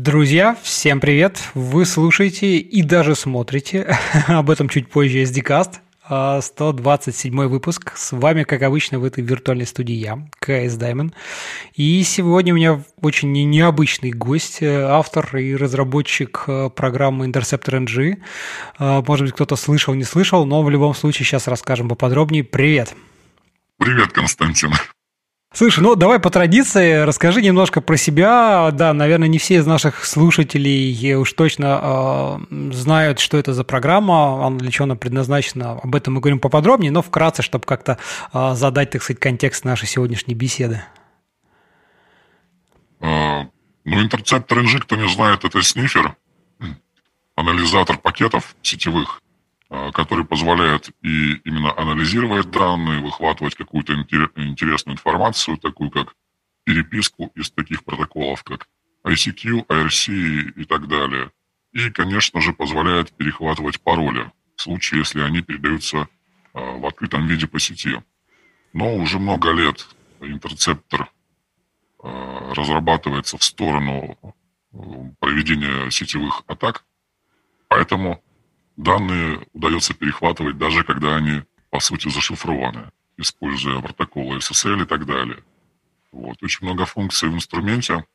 Друзья, всем привет! Вы слушаете и даже смотрите, об этом чуть позже, SDCast, 127 а, выпуск. С вами, как обычно, в этой виртуальной студии я, КС Даймон. И сегодня у меня очень необычный гость, э, автор и разработчик э, программы Interceptor NG. А, может быть, кто-то слышал, не слышал, но в любом случае сейчас расскажем поподробнее. Привет! Привет, Константин! Слушай, ну давай по традиции расскажи немножко про себя. Да, наверное, не все из наших слушателей уж точно э, знают, что это за программа, она для чего она предназначена. Об этом мы говорим поподробнее, но вкратце, чтобы как-то э, задать, так сказать, контекст нашей сегодняшней беседы. А, ну, интерцептор NG, кто не знает, это снифер, анализатор пакетов сетевых а, который позволяет и именно анализировать данные, выхватывать какую-то интересную информацию, такую как переписку из таких протоколов, как ICQ, IRC и так далее. И, конечно же, позволяет перехватывать пароли в случае, если они передаются а, в открытом виде по сети. Но уже много лет интерцептор а, разрабатывается в сторону проведения сетевых атак, поэтому данные удается перехватывать даже когда они, по сути, зашифрованы, используя протоколы SSL и так далее. Вот. Очень много функций в инструменте.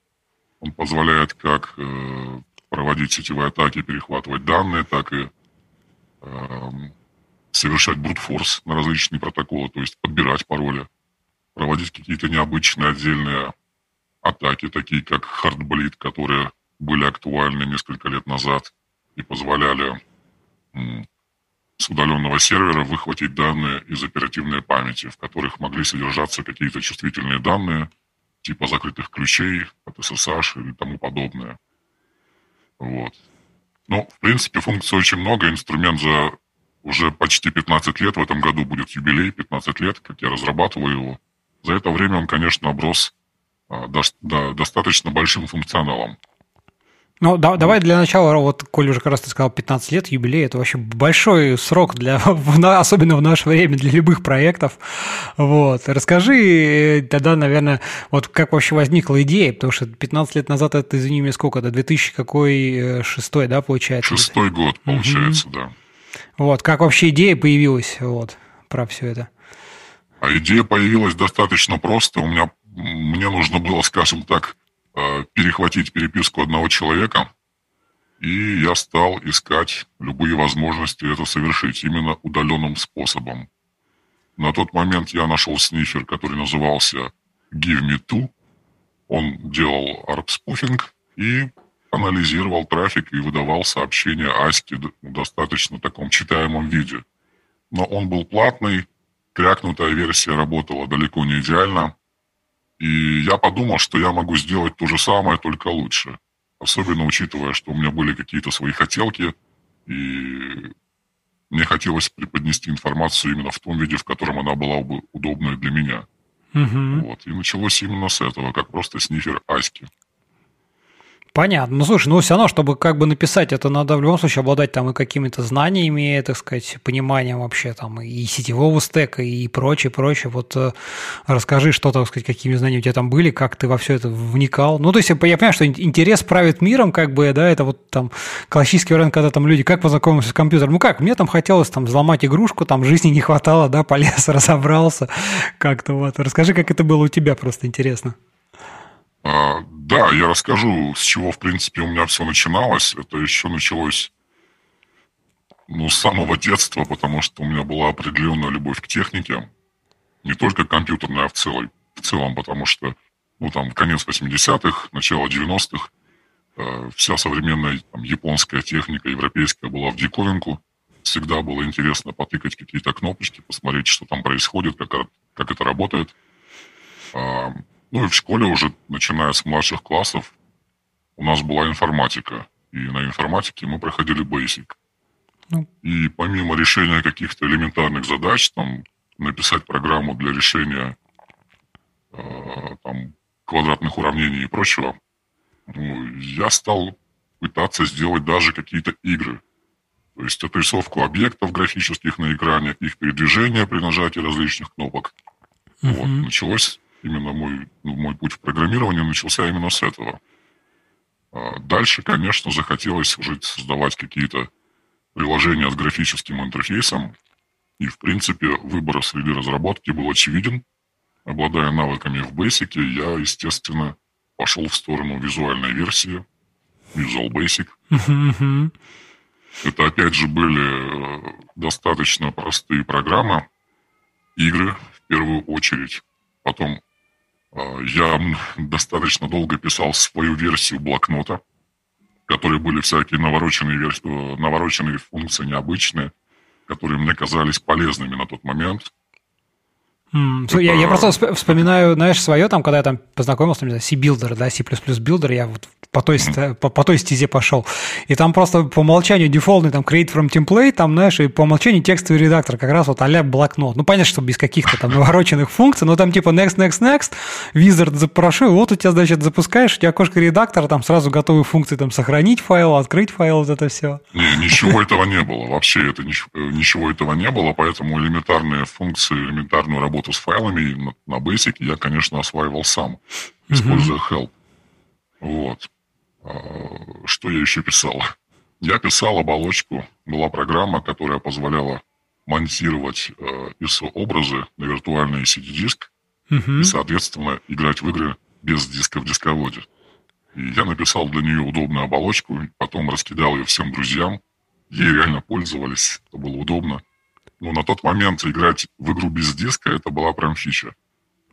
Он позволяет как э, проводить сетевые атаки, перехватывать данные, так и э, совершать брутфорс на различные протоколы, то есть подбирать пароли, проводить какие-то необычные отдельные атаки, такие как Heartbleed, которые были актуальны несколько лет назад и позволяли с удаленного сервера выхватить данные из оперативной памяти, в которых могли содержаться какие-то чувствительные данные, типа закрытых ключей от SSH или тому подобное. Вот. Ну, в принципе, функций очень много. Инструмент за уже почти 15 лет, в этом году будет юбилей, 15 лет, как я разрабатываю его. За это время он, конечно, оброс а, до, до, достаточно большим функционалом. Ну, да, давай для начала, вот, Коль уже как раз ты сказал 15 лет, юбилей, это вообще большой срок, для, особенно в наше время, для любых проектов. Вот. Расскажи э, тогда, наверное, вот как вообще возникла идея, потому что 15 лет назад, это, извини меня, сколько это, 2000 какой, э, шестой, да, получается? Шестой год, получается, угу. да. Вот, как вообще идея появилась, вот, про все это? А идея появилась достаточно просто, у меня, мне нужно было, скажем так, перехватить переписку одного человека, и я стал искать любые возможности это совершить именно удаленным способом. На тот момент я нашел снифер, который назывался Give Me Two. Он делал арп-спуфинг и анализировал трафик и выдавал сообщения Аське в достаточно таком читаемом виде. Но он был платный, крякнутая версия работала далеко не идеально, и я подумал, что я могу сделать то же самое, только лучше. Особенно учитывая, что у меня были какие-то свои хотелки, и мне хотелось преподнести информацию именно в том виде, в котором она была бы удобной для меня. Угу. Вот. И началось именно с этого, как просто снифер Аськи. Понятно. Ну, слушай, ну все равно, чтобы как бы написать, это надо в любом случае обладать там и какими-то знаниями, так сказать, пониманием вообще там и сетевого стека и прочее, прочее. Вот э, расскажи, что, так сказать, какими знаниями у тебя там были, как ты во все это вникал. Ну, то есть я понимаю, что интерес правит миром, как бы, да, это вот там классический вариант, когда там люди, как познакомился с компьютером? Ну как, мне там хотелось там взломать игрушку, там жизни не хватало, да, полез, разобрался как-то вот. Расскажи, как это было у тебя, просто интересно. А, да, я расскажу, с чего, в принципе, у меня все начиналось. Это еще началось ну, с самого детства, потому что у меня была определенная любовь к технике. Не только компьютерная, а в целом, в целом потому что, ну, там, конец 80-х, начало 90-х, э, вся современная там, японская техника, европейская была в диковинку. Всегда было интересно потыкать какие-то кнопочки, посмотреть, что там происходит, как, как это работает. А, ну и в школе уже, начиная с младших классов, у нас была информатика. И на информатике мы проходили Basic. Ну. И помимо решения каких-то элементарных задач, там, написать программу для решения э, там, квадратных уравнений и прочего, ну, я стал пытаться сделать даже какие-то игры. То есть отрисовку объектов графических на экране, их передвижение при нажатии различных кнопок. Uh-huh. Вот, началось именно мой, ну, мой путь в программировании начался именно с этого. А, дальше, конечно, захотелось уже создавать какие-то приложения с графическим интерфейсом. И, в принципе, выбор среды разработки был очевиден. Обладая навыками в Basic, я, естественно, пошел в сторону визуальной версии, Visual Basic. Это, опять же, были э, достаточно простые программы, игры в первую очередь. Потом я достаточно долго писал свою версию блокнота, в которой были всякие навороченные, версии, э, навороченные функции необычные, которые мне казались полезными на тот момент. Mm, я, я просто вспоминаю, знаешь, свое, там, когда я там познакомился, не знаю, C-Builder, да, C++ Builder, я вот по той, по, по той стезе пошел. И там просто по умолчанию дефолтный там create from template, там, знаешь, и по умолчанию текстовый редактор, как раз вот а блокнот. Ну, понятно, что без каких-то там навороченных функций, но там типа next, next, next, wizard запрошу, вот у тебя, значит, запускаешь, у тебя окошко редактора, там сразу готовые функции, там, сохранить файл, открыть файл, вот это все. Не, ничего этого не было. Вообще это ничего этого не было, поэтому элементарные функции, элементарную работу с файлами на, на Basic я, конечно, осваивал сам, используя help. Вот. А, что я еще писал? Я писал оболочку. Была программа, которая позволяла монтировать э, ISO-образы на виртуальный CD-диск угу. и, соответственно, играть в игры без диска в дисководе. И я написал для нее удобную оболочку, потом раскидал ее всем друзьям. Ей реально пользовались, это было удобно. Но на тот момент играть в игру без диска, это была прям фича.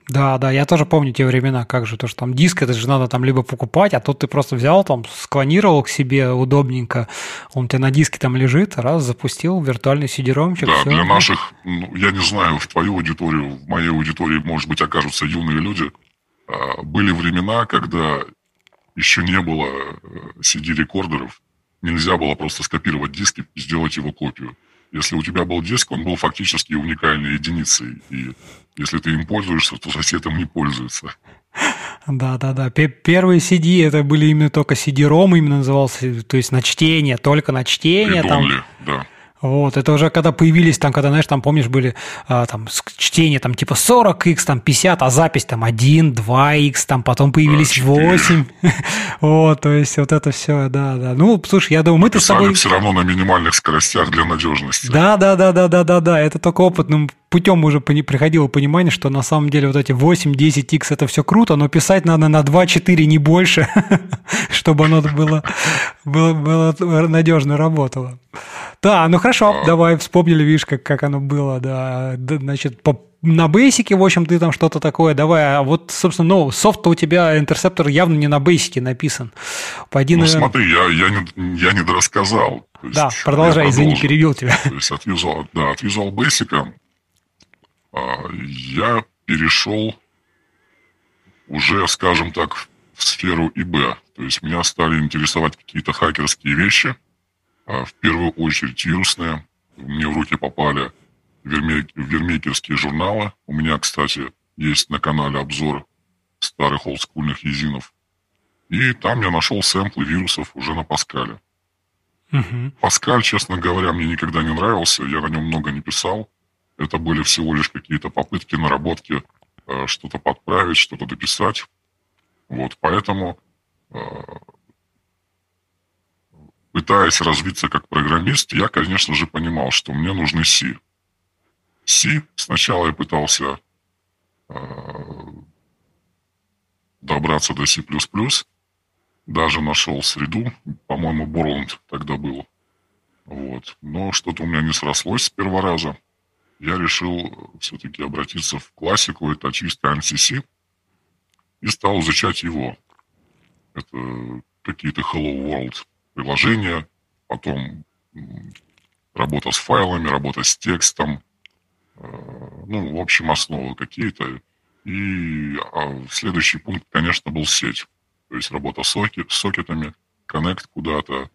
Да, да, я тоже помню те времена, как же, то, что там диск, это же надо там либо покупать, а тут ты просто взял, там, склонировал к себе удобненько, он у тебя на диске там лежит, раз, запустил виртуальный CD-ромчик. Да, все. для наших, ну, я не знаю, в твою аудиторию, в моей аудитории, может быть, окажутся юные люди, а, были времена, когда еще не было CD-рекордеров, э, нельзя было просто скопировать диск и сделать его копию. Если у тебя был диск, он был фактически уникальной единицей. И если ты им пользуешься, то сосед им не пользуется. Да, да, да. Первые CD это были именно только CD-ROM, именно назывался, то есть на чтение, только на чтение. Там, да. Вот, это уже когда появились там, когда, знаешь, там, помнишь, были а, там чтения там типа 40x, там 50, а запись там 1, 2x, там потом появились да, 8. вот, то есть вот это все, да, да. Ну, слушай, я думаю, мы-то с тобой... все равно на минимальных скоростях для надежности. Да, да, да, да, да, да, да. Это только опытным путем уже приходило понимание, что на самом деле вот эти 8-10x это все круто, но писать надо на 2-4 не больше, чтобы оно было, было, было надежно работало. Да, ну хорошо, давай вспомнили, видишь, как, как оно было, да. Значит, по, на бейсике, в общем, ты там что-то такое, давай. А вот, собственно, ну, софт у тебя, интерсептор явно не на бейсике написан. Пойди, ну, наверное... смотри, я, я, не, я не дорассказал. да, продолжай, извини, перебил тебя. То есть от Visual, да, от Visual Basic я перешел уже, скажем так, в сферу ИБ. То есть меня стали интересовать какие-то хакерские вещи – а, в первую очередь вирусные. Мне в руки попали вермейкерские журналы. У меня, кстати, есть на канале обзор старых олдскульных езинов. И там я нашел сэмплы вирусов уже на Паскале. Угу. Паскаль, честно говоря, мне никогда не нравился. Я на нем много не писал. Это были всего лишь какие-то попытки, наработки, э, что-то подправить, что-то дописать. Вот, поэтому э, пытаясь развиться как программист, я, конечно же, понимал, что мне нужны C. C сначала я пытался э, добраться до C++, даже нашел среду, по-моему, Borland тогда был. Вот. Но что-то у меня не срослось с первого раза. Я решил все-таки обратиться в классику, это чистый ANSI и стал изучать его. Это какие-то Hello World приложения, потом работа с файлами, работа с текстом, э, ну, в общем, основы какие-то. И а следующий пункт, конечно, был сеть. То есть работа с, сокет, с сокетами, коннект куда-то,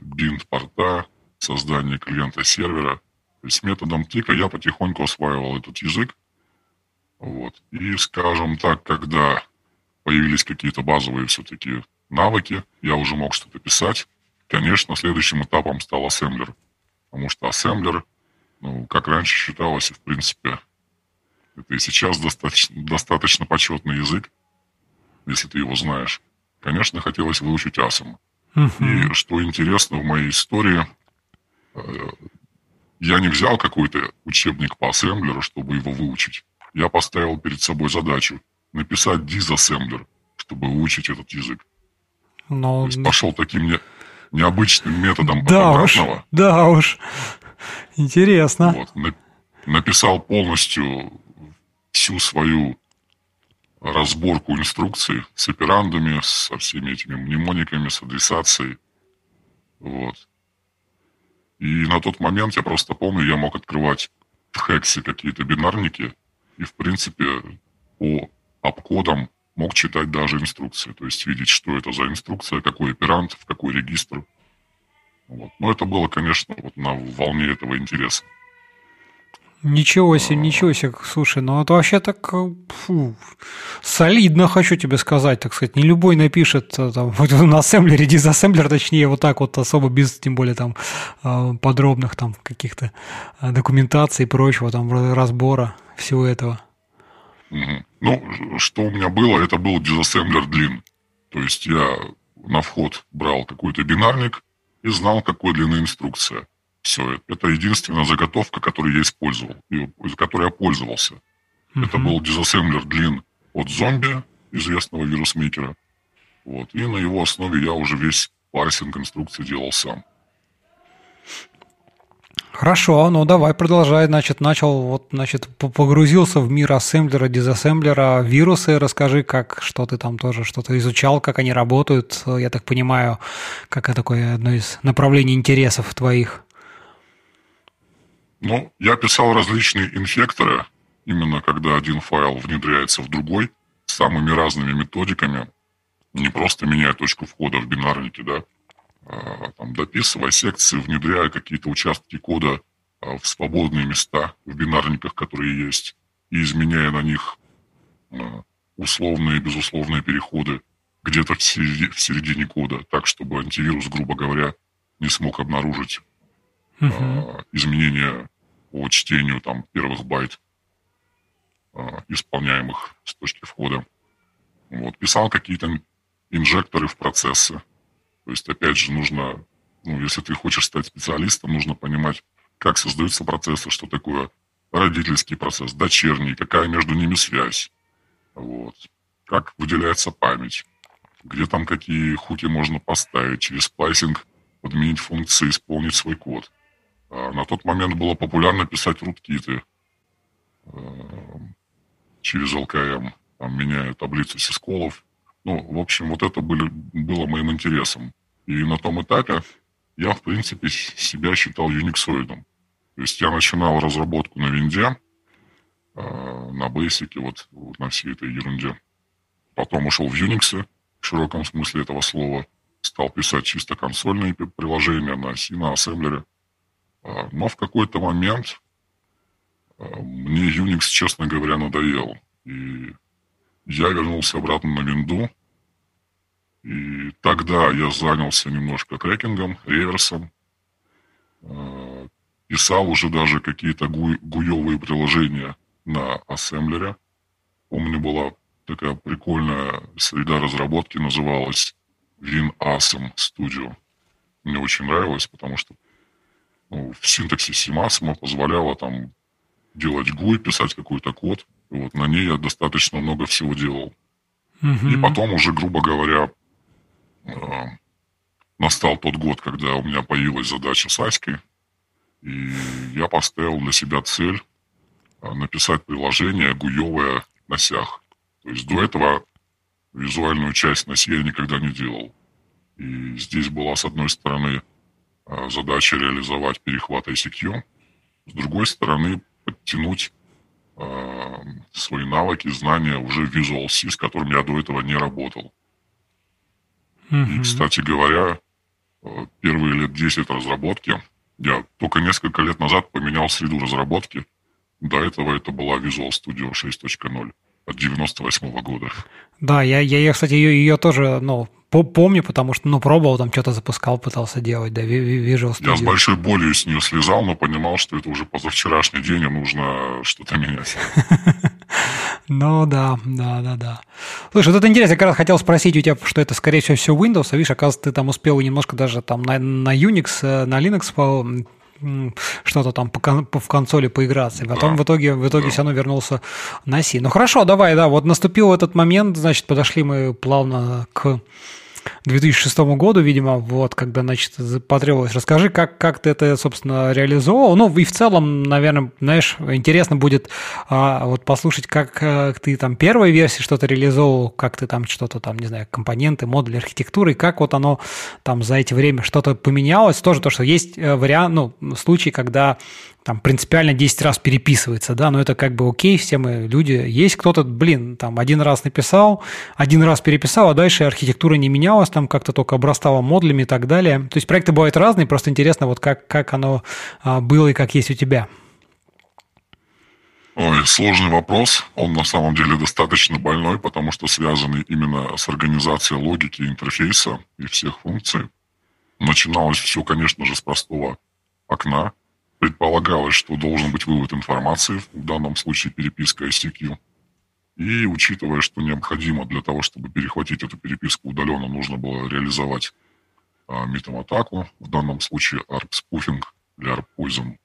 бинд э, порта, создание клиента сервера. То есть методом тика я потихоньку осваивал этот язык. Вот. И, скажем так, когда появились какие-то базовые все-таки навыки, я уже мог что-то писать. Конечно, следующим этапом стал ассемблер, потому что ассемблер, ну, как раньше считалось, в принципе, это и сейчас достаточно, достаточно почетный язык, если ты его знаешь. конечно, хотелось выучить ASM. Uh-huh. И что интересно в моей истории, э, я не взял какой-то учебник по ассемблеру, чтобы его выучить. Я поставил перед собой задачу написать дизассемблер, чтобы выучить этот язык. Но... То есть пошел таким не, необычным методом да уж, да уж. Интересно. Вот, на, написал полностью всю свою разборку инструкций с операндами, со всеми этими мнемониками, с адресацией. Вот. И на тот момент, я просто помню, я мог открывать в хексе какие-то бинарники и, в принципе, по обкодам мог читать даже инструкции, то есть видеть, что это за инструкция, какой оперант, в какой регистр. Вот. Но это было, конечно, вот на волне этого интереса. Ничего себе, ничего себе, слушай, ну это вообще так фу, солидно, хочу тебе сказать, так сказать. Не любой напишет э, там, на ассемблере, дизассемблер, точнее, вот так вот особо без, тем более там э, подробных там каких-то э, документаций и прочего, там разбора всего этого. Ну, что у меня было, это был дизассемблер длин. То есть я на вход брал какой-то бинарник и знал, какой длины инструкция. Все, это единственная заготовка, которую я использовал, и, которой я пользовался. Uh-huh. Это был дизассемблер длин от зомби, известного вирусмейкера. Вот. И на его основе я уже весь парсинг инструкции делал сам. Хорошо, ну давай продолжай. Значит, начал, вот, значит, погрузился в мир ассемблера, дизассемблера, вирусы. Расскажи, как, что ты там тоже что-то изучал, как они работают. Я так понимаю, как это такое одно из направлений интересов твоих. Ну, я писал различные инфекторы, именно когда один файл внедряется в другой, с самыми разными методиками, не просто меняя точку входа в бинарнике, да, а, там, дописывая секции, внедряя какие-то участки кода а, в свободные места в бинарниках, которые есть, и изменяя на них а, условные и безусловные переходы где-то в середине, кода, так, чтобы антивирус, грубо говоря, не смог обнаружить uh-huh. изменения по чтению там, первых байт, исполняемых с точки входа. Вот, писал какие-то инжекторы в процессы, то есть, опять же, нужно, ну, если ты хочешь стать специалистом, нужно понимать, как создаются процессы, что такое родительский процесс, дочерний, какая между ними связь, вот, как выделяется память, где там какие хуки можно поставить, через сплайсинг подменить функции, исполнить свой код. На тот момент было популярно писать руткиты э, через LKM, там, меняя таблицу syscall ов, ну, в общем, вот это были, было моим интересом. И на том этапе я, в принципе, себя считал юниксоидом. То есть я начинал разработку на винде, э, на бейсике, вот, вот на всей этой ерунде. Потом ушел в Unix, в широком смысле этого слова. Стал писать чисто консольные приложения на C, на ассемблере. Э, но в какой-то момент э, мне Unix, честно говоря, надоел. И я вернулся обратно на винду. И тогда я занялся немножко трекингом, реверсом. А, писал уже даже какие-то гу- гуевые приложения на ассемблере. Помню, была такая прикольная среда разработки, называлась WinAsm Studio. Мне очень нравилось, потому что ну, в синтаксисе Massimo позволяло там делать GUI, писать какой-то код. Вот на ней я достаточно много всего делал. Угу. И потом уже, грубо говоря, э, настал тот год, когда у меня появилась задача с Аськой. И я поставил для себя цель э, написать приложение гуевое на сях. То есть до этого визуальную часть на я никогда не делал. И здесь была, с одной стороны, задача реализовать перехват ICQ, с другой стороны, подтянуть э, свои навыки, знания уже в Visual C, с которым я до этого не работал. Mm-hmm. И, кстати говоря, э, первые лет 10 разработки, я только несколько лет назад поменял среду разработки. До этого это была Visual Studio 6.0 от 98 -го года. Да, я, я, я кстати, ее, ее тоже, ну, помню, потому что, ну, пробовал, там что-то запускал, пытался делать, да, Visual Studio. Я с большой болью с нее слезал, но понимал, что это уже позавчерашний день, и нужно что-то менять. Ну да, да, да, да. Слушай, вот это интересно, я как раз хотел спросить у тебя, что это, скорее всего, все Windows, а видишь, оказывается, ты там успел немножко даже там на, на Unix, э, на Linux что-то там по, по, в консоли поиграться. И потом да. в итоге, в итоге да. все равно вернулся на C. Ну хорошо, давай, да, вот наступил этот момент, значит, подошли мы плавно к 2006 году, видимо, вот, когда, значит, потребовалось. Расскажи, как, как ты это, собственно, реализовал. Ну, и в целом, наверное, знаешь, интересно будет а, вот послушать, как, э, ты там первой версии что-то реализовал, как ты там что-то там, не знаю, компоненты, модули архитектуры, и как вот оно там за эти время что-то поменялось. Тоже то, что есть э, вариант, ну, случай, когда там принципиально 10 раз переписывается, да, но это как бы окей, все мы люди. Есть кто-то, блин, там один раз написал, один раз переписал, а дальше архитектура не менялась, там как-то только обрастала модулями и так далее. То есть проекты бывают разные, просто интересно, вот как, как оно а, было и как есть у тебя. Ой, сложный вопрос. Он на самом деле достаточно больной, потому что связанный именно с организацией логики интерфейса и всех функций. Начиналось все, конечно же, с простого окна, предполагалось, что должен быть вывод информации, в данном случае переписка ICQ. И учитывая, что необходимо для того, чтобы перехватить эту переписку удаленно, нужно было реализовать а, атаку в данном случае ARP-спуфинг или ARP-poison,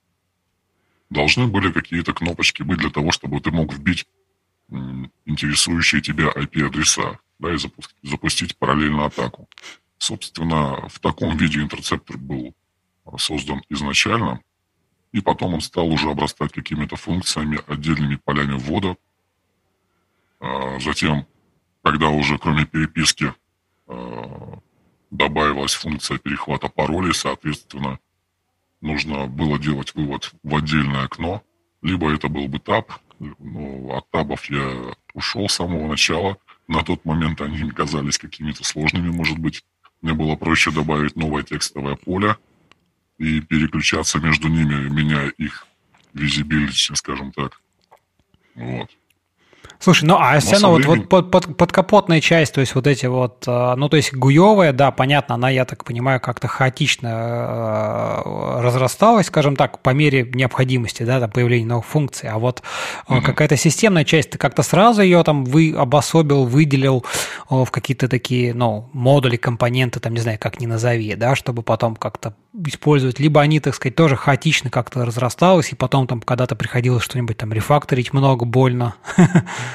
должны были какие-то кнопочки быть для того, чтобы ты мог вбить интересующие тебя IP-адреса да, и запустить, запустить параллельно атаку. Собственно, в таком виде интерцептор был создан изначально. И потом он стал уже обрастать какими-то функциями, отдельными полями ввода. А, затем, когда уже кроме переписки а, добавилась функция перехвата паролей, соответственно, нужно было делать вывод в отдельное окно. Либо это был бы таб, ну, от табов я ушел с самого начала. На тот момент они казались какими-то сложными, может быть. Мне было проще добавить новое текстовое поле – и переключаться между ними, меняя их визибилити, скажем так. Вот. Слушай, ну а все равно вот, вот под, под, подкапотная часть, то есть вот эти вот, э, ну то есть гуевая, да, понятно, она, я так понимаю, как-то хаотично э, разрасталась, скажем так, по мере необходимости, да, там, появления новых функций, а вот угу. какая-то системная часть, ты как-то сразу ее там вы обособил, выделил в какие-то такие, ну, модули, компоненты, там, не знаю, как ни назови, да, чтобы потом как-то использовать, либо они, так сказать, тоже хаотично как-то разрасталось, и потом там когда-то приходилось что-нибудь там рефакторить много, больно.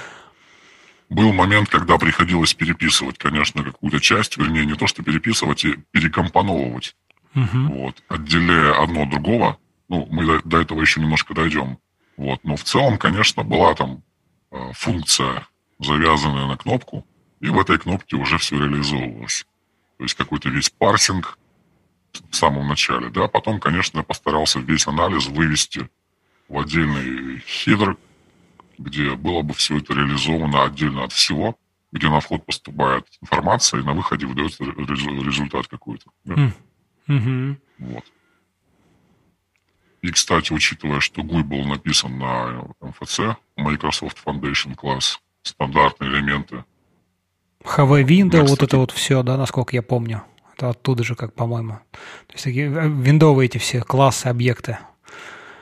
Был момент, когда приходилось переписывать, конечно, какую-то часть, вернее, не то, что переписывать, и перекомпоновывать. Угу. Вот, отделяя одно от другого. Ну, мы до, до этого еще немножко дойдем. Вот, но в целом, конечно, была там э, функция, завязанная на кнопку, и в этой кнопке уже все реализовывалось. То есть какой-то весь парсинг в самом начале, да. Потом, конечно, я постарался весь анализ вывести в отдельный хидр, где было бы все это реализовано отдельно от всего, где на вход поступает информация, и на выходе выдается результат какой-то. Да? Mm-hmm. Вот. И, кстати, учитывая, что GUI был написан на MFC, Microsoft Foundation Class, стандартные элементы. HV Window, вот это вот все, да, насколько я помню. Это оттуда же, как по-моему. То есть такие э, виндовые эти все классы, объекты.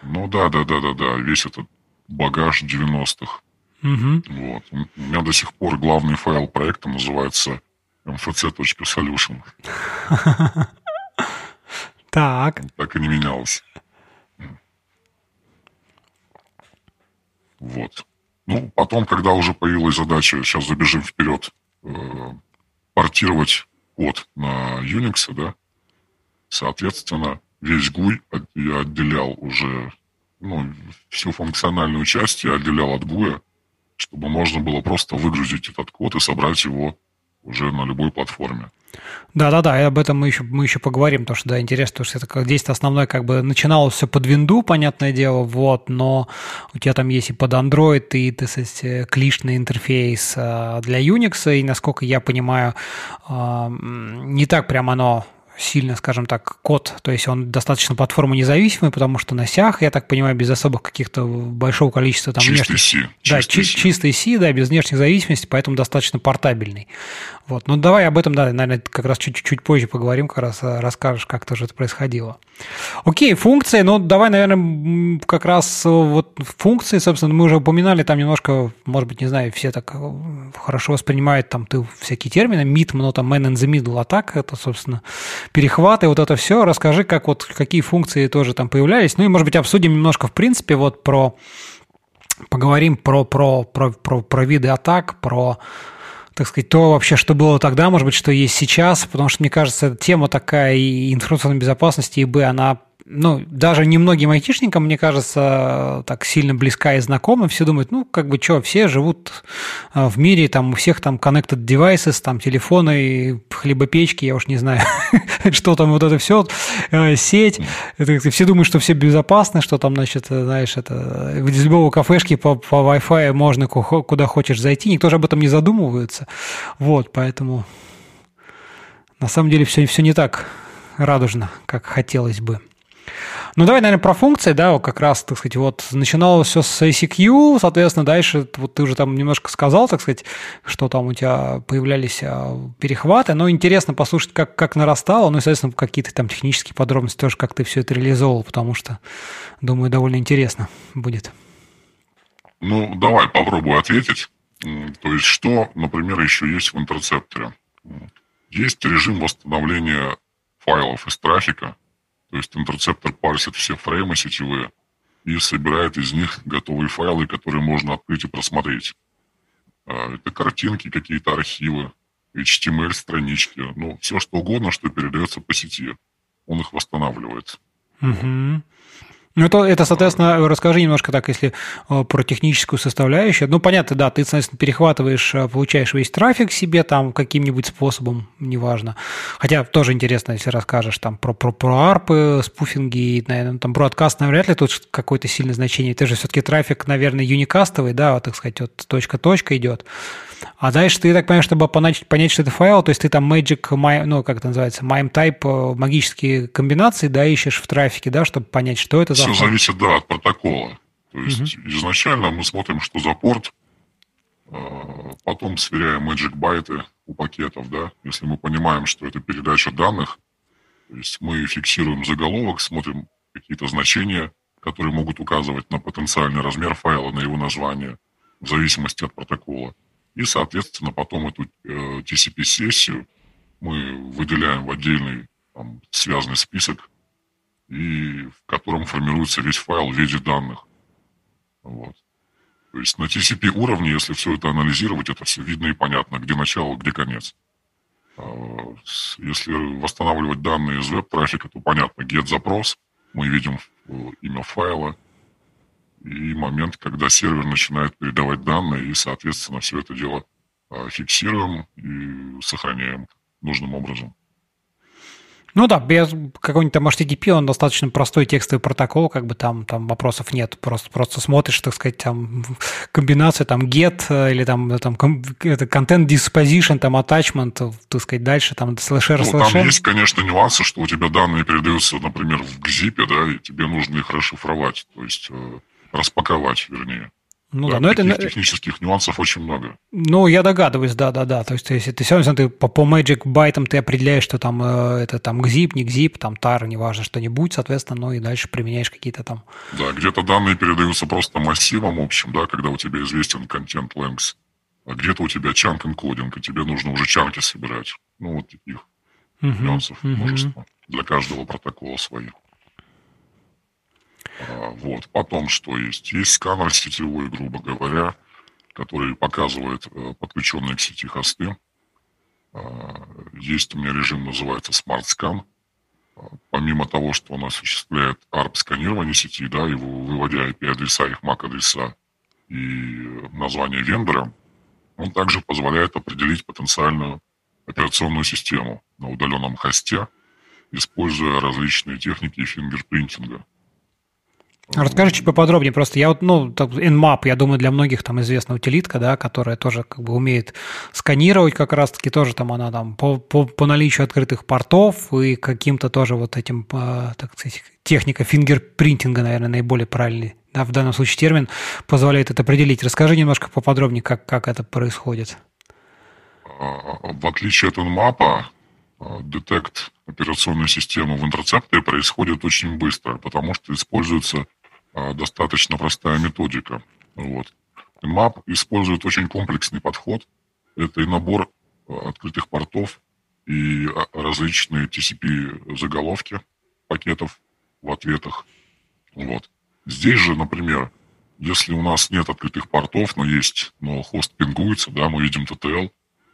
Ну да, да, да, да, да. Весь этот багаж 90-х. Угу. Вот. У меня до сих пор главный файл проекта называется mfc.solution. Так. Так и не менялось. Вот. Ну, потом, когда уже появилась задача, сейчас забежим вперед, э, портировать код на Unix, да, соответственно, весь GUI я отделял уже ну, всю функциональную часть я отделял от GUI, чтобы можно было просто выгрузить этот код и собрать его уже на любой платформе. Да-да-да, и об этом мы еще, мы еще поговорим, потому что, да, интересно, потому что это как действие основное, как бы начиналось все под винду, понятное дело, вот, но у тебя там есть и под Android, и, так сказать, клишный интерфейс а, для Unix, и, насколько я понимаю, а, не так прям оно сильно, скажем так, код, то есть он достаточно платформа независимый, потому что на сях, я так понимаю, без особых каких-то большого количества там чистый внешних... C. Да, чистый чи- чистый C, да, без внешних зависимостей, поэтому достаточно портабельный. Вот. Ну, давай об этом, да, наверное, как раз чуть-чуть позже поговорим, как раз э, расскажешь, как тоже это происходило. Окей, функции, ну, давай, наверное, как раз э, вот функции, собственно, мы уже упоминали там немножко, может быть, не знаю, все так э, хорошо воспринимают там ты всякие термины, MIT, но там man in the middle атак, это, собственно, перехваты, вот это все. Расскажи, как вот какие функции тоже там появлялись. Ну и, может быть, обсудим немножко, в принципе, вот про поговорим про, про, про, про, про виды атак, про так сказать, то вообще, что было тогда, может быть, что есть сейчас, потому что, мне кажется, тема такая и информационной безопасности, и Б, она ну, даже немногим айтишникам, мне кажется, так сильно близка и знакома. Все думают, ну, как бы, что, все живут а, в мире, там, у всех там connected devices, там, телефоны, хлебопечки, я уж не знаю, что там, вот это все, э, сеть. Все думают, что все безопасны, что там, значит, знаешь, это из любого кафешки по, по Wi-Fi можно куда хочешь зайти. Никто же об этом не задумывается. Вот, поэтому на самом деле все, все не так радужно, как хотелось бы. Ну, давай, наверное, про функции, да, как раз, так сказать, вот начиналось все с ACQ, соответственно, дальше, вот ты уже там немножко сказал, так сказать, что там у тебя появлялись а, перехваты, но интересно послушать, как, как нарастало, ну, и, соответственно, какие-то там технические подробности тоже, как ты все это реализовал, потому что, думаю, довольно интересно будет. Ну, давай попробую ответить. То есть, что, например, еще есть в интерцепторе? Есть режим восстановления файлов из трафика, то есть интерцептор парсит все фреймы сетевые и собирает из них готовые файлы, которые можно открыть и просмотреть. А, это картинки, какие-то архивы, HTML-странички, ну, все что угодно, что передается по сети. Он их восстанавливает. Угу. Ну, это, это, соответственно, расскажи немножко так, если э, про техническую составляющую. Ну, понятно, да, ты, соответственно, перехватываешь, э, получаешь весь трафик себе там каким-нибудь способом, неважно. Хотя тоже интересно, если расскажешь там про, про, про арпы, спуфинги, наверное, там про отказ навряд ли тут какое-то сильное значение. Это же все-таки трафик, наверное, юникастовый, да, вот, так сказать, вот точка-точка идет. А дальше ты, так понимаешь, чтобы понять, понять, что это файл, то есть ты там magic, ну, как это называется, mime type, э, магические комбинации, да, ищешь в трафике, да, чтобы понять, что это за Все зависит, да, от протокола. То есть угу. изначально мы смотрим, что за порт, э, потом сверяем magic байты у пакетов, да, если мы понимаем, что это передача данных, то есть мы фиксируем заголовок, смотрим какие-то значения, которые могут указывать на потенциальный размер файла, на его название, в зависимости от протокола. И, соответственно, потом эту э, TCP-сессию мы выделяем в отдельный там, связанный список, и в котором формируется весь файл в виде данных. Вот. То есть на TCP уровне, если все это анализировать, это все видно и понятно, где начало, где конец. А, если восстанавливать данные из веб-трафика, то понятно, get-запрос, мы видим э, имя файла, и момент, когда сервер начинает передавать данные, и, соответственно, все это дело а, фиксируем и сохраняем нужным образом. Ну да, без какого-нибудь там HTTP он достаточно простой текстовый протокол, как бы там, там вопросов нет. Просто, просто смотришь, так сказать, там комбинацию там get э, или там, там это content disposition, там attachment, так сказать, дальше там слэшер, ну, слэшер. Там есть, конечно, нюансы, что у тебя данные передаются, например, в GZIP, да, и тебе нужно их расшифровать. То есть э, распаковать, вернее. Ну да, да но это... технических нюансов очень много. Ну, я догадываюсь, да-да-да. То есть, если ты все равно ты по, по Magic байтам ты определяешь, что там э, это там GZIP, не GZIP, там TAR, неважно что-нибудь, соответственно, ну и дальше применяешь какие-то там... Да, где-то данные передаются просто массивом общим, да, когда у тебя известен контент length, а где-то у тебя чанк энкодинг, и тебе нужно уже чанки собирать. Ну, вот таких uh-huh, нюансов uh-huh. множество. Для каждого протокола своих. А, вот. Потом что есть? Есть сканер сетевой, грубо говоря, который показывает э, подключенные к сети хосты. А, есть у меня режим, называется Smart Scan. А, помимо того, что он осуществляет ARP-сканирование сети, да, его выводя IP-адреса, их MAC-адреса и название вендора, он также позволяет определить потенциальную операционную систему на удаленном хосте, используя различные техники фингерпринтинга. Расскажи чуть поподробнее, просто я вот, ну, Nmap, я думаю, для многих там известна утилитка, да, которая тоже как бы умеет сканировать как раз-таки, тоже там она там по, по, по наличию открытых портов и каким-то тоже вот этим, так сказать, техника фингерпринтинга, наверное, наиболее правильный, да, в данном случае термин, позволяет это определить. Расскажи немножко поподробнее, как, как это происходит. А, в отличие от Nmap, детект операционной системы в интерцепторе происходит очень быстро, потому что используется а, достаточно простая методика. Вот. Nmap использует очень комплексный подход. Это и набор а, открытых портов, и а, различные TCP-заголовки пакетов в ответах. Вот. Здесь же, например, если у нас нет открытых портов, но есть, но хост пингуется, да, мы видим TTL,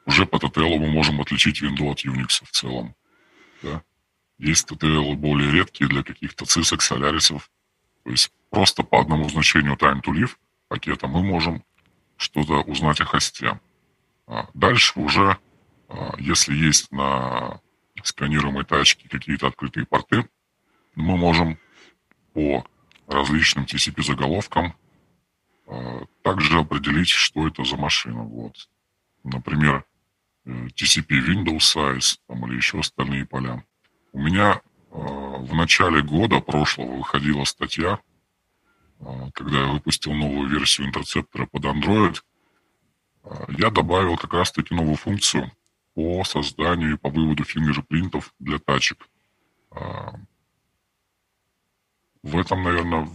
уже по TTL мы можем отличить Windows от Unix в целом. Да. Есть TTL более редкие для каких-то цисок, солярисов. То есть просто по одному значению time to live пакета мы можем что-то узнать о хосте. А дальше уже, а, если есть на сканируемой тачке какие-то открытые порты, мы можем по различным TCP-заголовкам а, также определить, что это за машина. Вот. Например, TCP Windows Size там, или еще остальные поля. У меня э, в начале года прошлого выходила статья, э, когда я выпустил новую версию интерцептора под Android. Э, я добавил как раз-таки новую функцию по созданию и по выводу фингерпринтов для тачек. Э, в этом, наверное,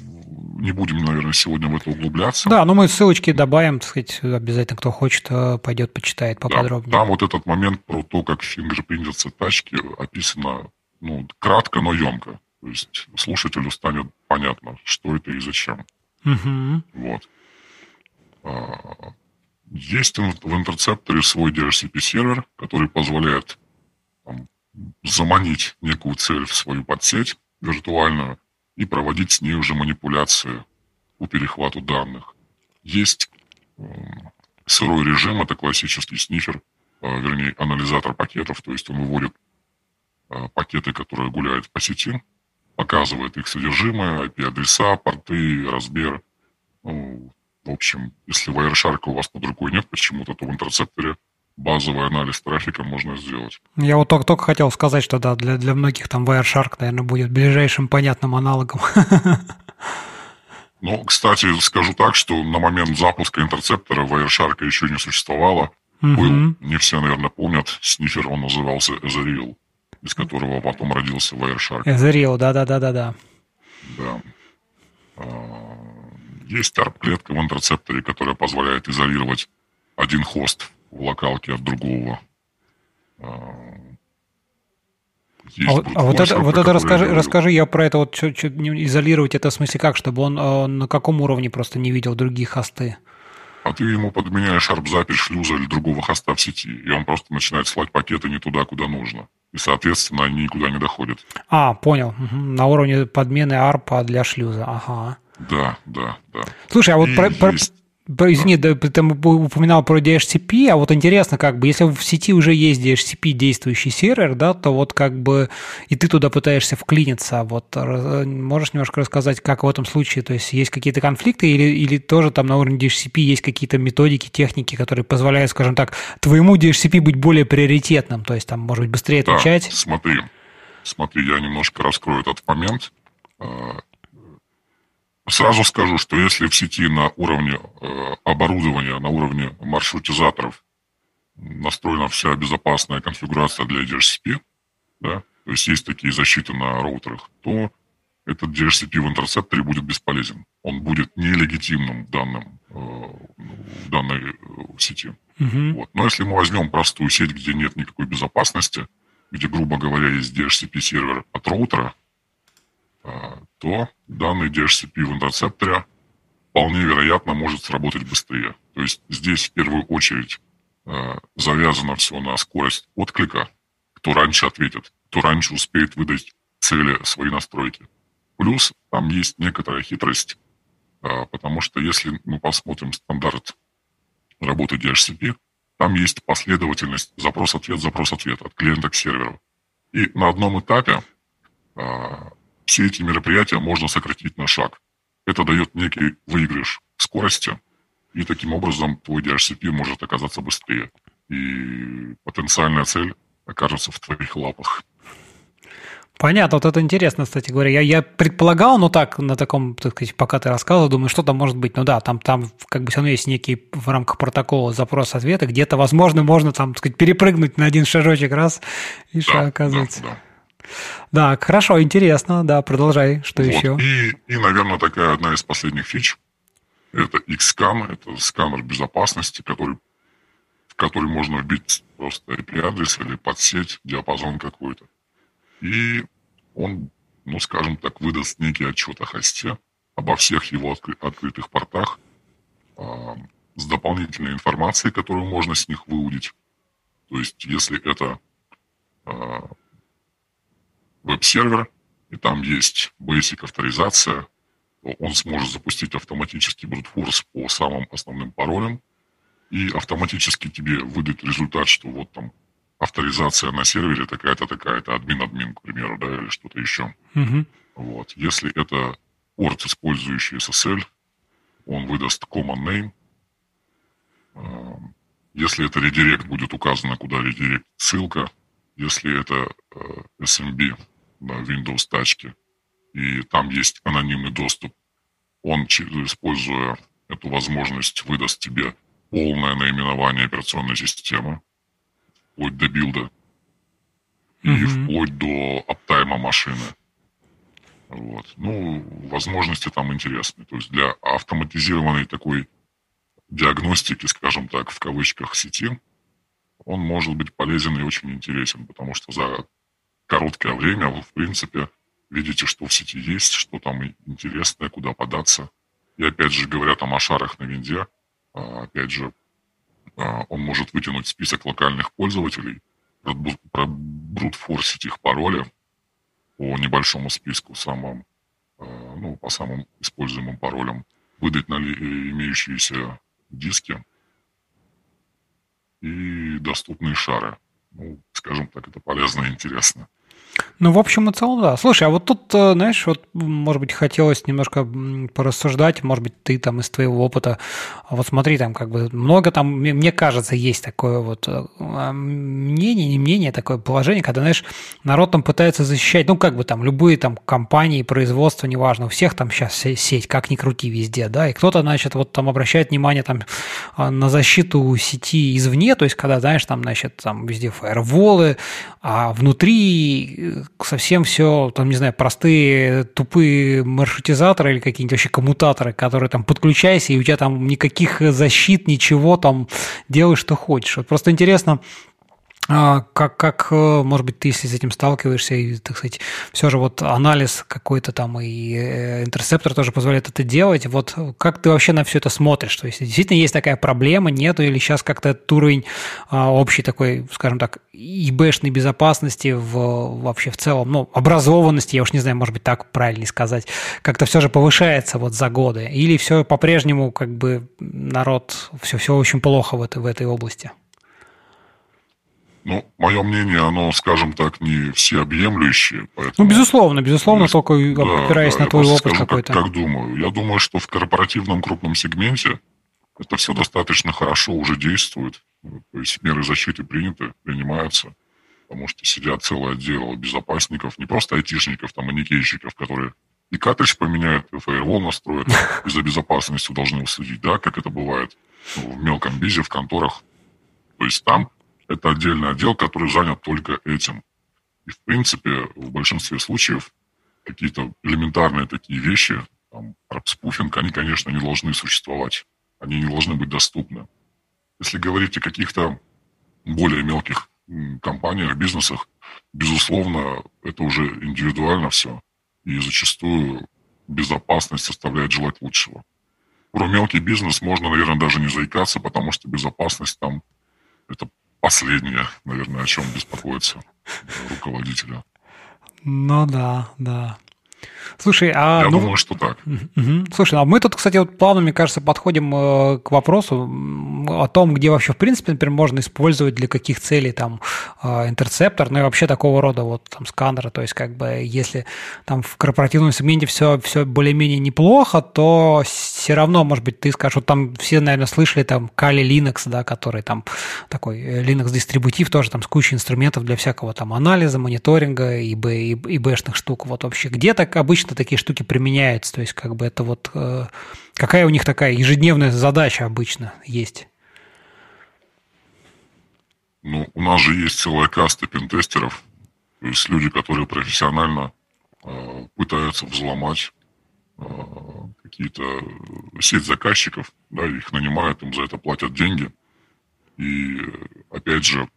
не будем, наверное, сегодня в это углубляться. Да, но мы ссылочки добавим, так сказать, обязательно кто хочет, э, пойдет почитает поподробнее. Да, там вот этот момент про то, как фингерпринтятся тачки, описано ну, кратко, но емко. То есть слушателю станет понятно, что это и зачем. Угу. Вот. А, есть в интерцепторе свой DHCP-сервер, который позволяет там, заманить некую цель в свою подсеть виртуальную, и проводить с ней уже манипуляции по перехвату данных. Есть э, сырой режим, это классический снифер, э, вернее, анализатор пакетов, то есть он выводит пакеты, которые гуляют по сети, показывает их содержимое, IP-адреса, порты, размер. Ну, в общем, если Wireshark у вас под рукой нет почему-то, то в интерцепторе базовый анализ трафика можно сделать. Я вот только, только хотел сказать, что да, для, для многих там Wireshark, наверное, будет ближайшим понятным аналогом. Ну, кстати, скажу так, что на момент запуска интерцептора Wireshark еще не существовало. Угу. Был, не все, наверное, помнят, снифер он назывался Ezreal, из которого потом родился Wireshark. Ezreal, да-да-да-да-да. Да. А, есть ARP-клетка в интерцепторе, которая позволяет изолировать один хост в локалке от другого. А, есть а, вот, а вот это, вот это расскажи, я расскажи, я про это вот чуть, чуть изолировать это в смысле как, чтобы он э, на каком уровне просто не видел другие хосты? А ты ему подменяешь арп-запись шлюза или другого хоста в сети, и он просто начинает слать пакеты не туда, куда нужно. И, соответственно, они никуда не доходят. А, понял. На уровне подмены арпа для шлюза. Ага. Да, да, да. Слушай, а вот про, есть... Извини, да, ты упоминал про DHCP, а вот интересно, как бы, если в сети уже есть DHCP действующий сервер, да, то вот как бы и ты туда пытаешься вклиниться, вот можешь немножко рассказать, как в этом случае, то есть есть какие-то конфликты или, или тоже там на уровне DHCP есть какие-то методики, техники, которые позволяют, скажем так, твоему DHCP быть более приоритетным, то есть там, может быть, быстрее отвечать? Да, смотри, смотри, я немножко раскрою этот момент. А, Сразу скажу, что если в сети на уровне э, оборудования, на уровне маршрутизаторов настроена вся безопасная конфигурация для DHCP, да, то есть есть такие защиты на роутерах, то этот DHCP в интерцепторе будет бесполезен. Он будет нелегитимным в, данном, э, в данной э, сети. Uh-huh. Вот. Но если мы возьмем простую сеть, где нет никакой безопасности, где, грубо говоря, есть DHCP-сервер от роутера, то данный DHCP в интерцепторе вполне вероятно может сработать быстрее. То есть здесь в первую очередь а, завязано все на скорость отклика, кто раньше ответит, кто раньше успеет выдать цели свои настройки. Плюс там есть некоторая хитрость, а, потому что если мы посмотрим стандарт работы DHCP, там есть последовательность запрос-ответ, запрос-ответ от клиента к серверу. И на одном этапе все эти мероприятия можно сократить на шаг. это дает некий выигрыш в скорости, и таким образом твой DHCP может оказаться быстрее. И потенциальная цель окажется в твоих лапах. Понятно, вот это интересно, кстати говоря. Я, я предполагал, ну так, на таком, так сказать, пока ты рассказывал, думаю, что там может быть. Ну да, там, там как бы все равно есть некий в рамках протокола запрос-ответа, где-то, возможно, можно там, так сказать, перепрыгнуть на один шажочек раз, и да, что оказывается. Да, да. Да, хорошо, интересно, да, продолжай, что вот. еще? И, и, наверное, такая одна из последних фич, это Xscan, это сканер безопасности, который, в который можно вбить просто IP-адрес или подсеть, диапазон какой-то. И он, ну, скажем так, выдаст некий отчет о хосте, обо всех его откры- открытых портах, э, с дополнительной информацией, которую можно с них выудить. То есть, если это э, веб-сервер, и там есть basic авторизация, то он сможет запустить автоматический брутфорс по самым основным паролям, и автоматически тебе выдать результат, что вот там авторизация на сервере такая-то, такая-то, админ-админ, к примеру, да, или что-то еще. Угу. Вот. Если это порт, использующий SSL, он выдаст common name. А, если это редирект, будет указано, куда редирект ссылка. Если это а, SMB на Windows тачке, и там есть анонимный доступ, он, используя эту возможность, выдаст тебе полное наименование операционной системы, вплоть до билда и вплоть до аптайма машины. Вот. Ну, возможности там интересные. То есть для автоматизированной такой диагностики, скажем так, в кавычках сети, он может быть полезен и очень интересен, потому что за короткое время вы, в принципе, видите, что в сети есть, что там интересное, куда податься. И опять же, говорят о машарах на винде, а, опять же, а, он может вытянуть список локальных пользователей, брутфорсить их пароли по небольшому списку самым, а, ну, по самым используемым паролям, выдать на имеющиеся диски и доступные шары. Ну, скажем так, это полезно и интересно. Ну, в общем и целом, да. Слушай, а вот тут, э, знаешь, вот, может быть, хотелось немножко порассуждать, может быть, ты там из твоего опыта, вот смотри, там как бы много там, мне кажется, есть такое вот э, а, мнение, не мнение, такое положение, когда, знаешь, народ там пытается защищать, ну, как бы там любые там компании, производства, неважно, у всех там сейчас сеть, как ни крути везде, да, и кто-то, значит, вот там обращает внимание там а, на защиту сети извне, то есть, когда, знаешь, там, значит, там везде фаерволы, а внутри совсем все, там, не знаю, простые тупые маршрутизаторы или какие-нибудь вообще коммутаторы, которые там подключайся, и у тебя там никаких защит, ничего, там делай, что хочешь. Вот просто интересно, как, как, э, может быть, ты, если с этим сталкиваешься, и, так сказать, все же вот анализ какой-то там и э, интерсептор тоже позволяет это делать, вот как ты вообще на все это смотришь? То есть, действительно есть такая проблема, нету, или сейчас как-то этот уровень а, общий такой, скажем так, ИБшной безопасности в, вообще в целом, ну, образованности, я уж не знаю, может быть, так правильно сказать, как-то все же повышается вот за годы, или все по-прежнему как бы народ, все, все очень плохо в этой, в этой области? Ну, мое мнение, оно, скажем так, не всеобъемлющее. Поэтому... Ну, безусловно, безусловно, только да, опираясь да, на твой опыт скажу, какой-то. Как, как думаю. Я думаю, что в корпоративном крупном сегменте это все достаточно хорошо уже действует. То есть меры защиты приняты, принимаются. Потому что сидят целое отдел безопасников, не просто айтишников, там, и никейщиков, которые и картридж поменяют, и фаервол настроят, и за безопасностью должны уследить, да, как это бывает ну, в мелком бизе, в конторах. То есть там это отдельный отдел, который занят только этим. И, в принципе, в большинстве случаев какие-то элементарные такие вещи, там, спуфинг, они, конечно, не должны существовать. Они не должны быть доступны. Если говорить о каких-то более мелких компаниях, бизнесах, безусловно, это уже индивидуально все. И зачастую безопасность составляет желать лучшего. Про мелкий бизнес можно, наверное, даже не заикаться, потому что безопасность там это последнее, наверное, о чем беспокоиться руководителя. Ну да, да. Слушай, а... Я ну, думаю, что так. Угу. Слушай, а мы тут, кстати, вот плавно, мне кажется, подходим э, к вопросу о том, где вообще, в принципе, например, можно использовать для каких целей там э, интерцептор, ну и вообще такого рода вот там сканеры. То есть, как бы, если там в корпоративном сегменте все, все более-менее неплохо, то все равно, может быть, ты скажешь, вот там все, наверное, слышали там Kali Linux, да, который там такой э, Linux-дистрибутив, тоже там с кучей инструментов для всякого там анализа, мониторинга и, б, и, и бэшных штук. Вот вообще где обычно такие штуки применяются? То есть как бы это вот... Э, какая у них такая ежедневная задача обычно есть? Ну, у нас же есть целая каста пентестеров, то есть люди, которые профессионально э, пытаются взломать э, какие-то сеть заказчиков, да, их нанимают, им за это платят деньги. И опять же,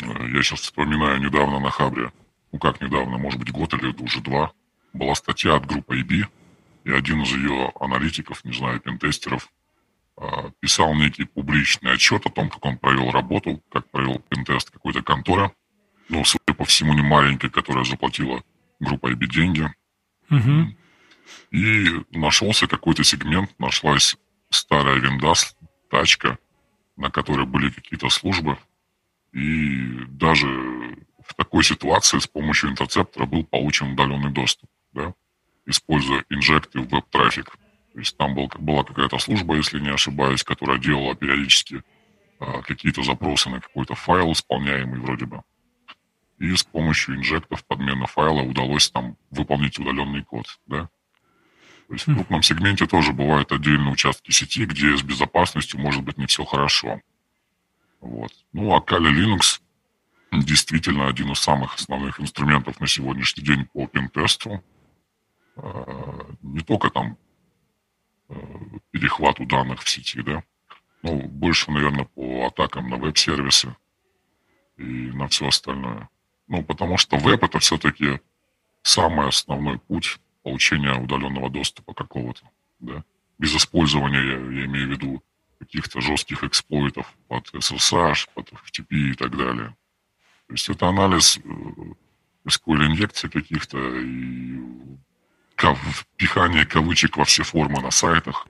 э, я сейчас вспоминаю недавно на Хабре, ну как недавно, может быть год или уже два, была статья от группы IB, и один из ее аналитиков, не знаю, пентестеров, а, писал некий публичный отчет о том, как он провел работу, как провел пентест какой-то конторы, ну, судя по всему, не маленькой, которая заплатила группа IB деньги. Угу. И нашелся какой-то сегмент, нашлась старая винда, тачка, на которой были какие-то службы. И даже в такой ситуации с помощью интерцептора был получен удаленный доступ используя инжекты в веб-трафик. То есть там был, была какая-то служба, если не ошибаюсь, которая делала периодически а, какие-то запросы на какой-то файл, исполняемый вроде бы. И с помощью инжектов подмены файла удалось там выполнить удаленный код, да. То есть в крупном сегменте тоже бывают отдельные участки сети, где с безопасностью может быть не все хорошо. Вот. Ну, а Kali Linux действительно один из самых основных инструментов на сегодняшний день по пентесту. Э, не только там э, перехвату данных в сети, да, но больше, наверное, по атакам на веб-сервисы и на все остальное. Ну, потому что веб это все-таки самый основной путь получения удаленного доступа какого-то, да, без использования, я, я имею в виду, каких-то жестких эксплойтов под SSH, под FTP и так далее. То есть это анализ SQL э, каких-то и впихание кавычек во все формы на сайтах.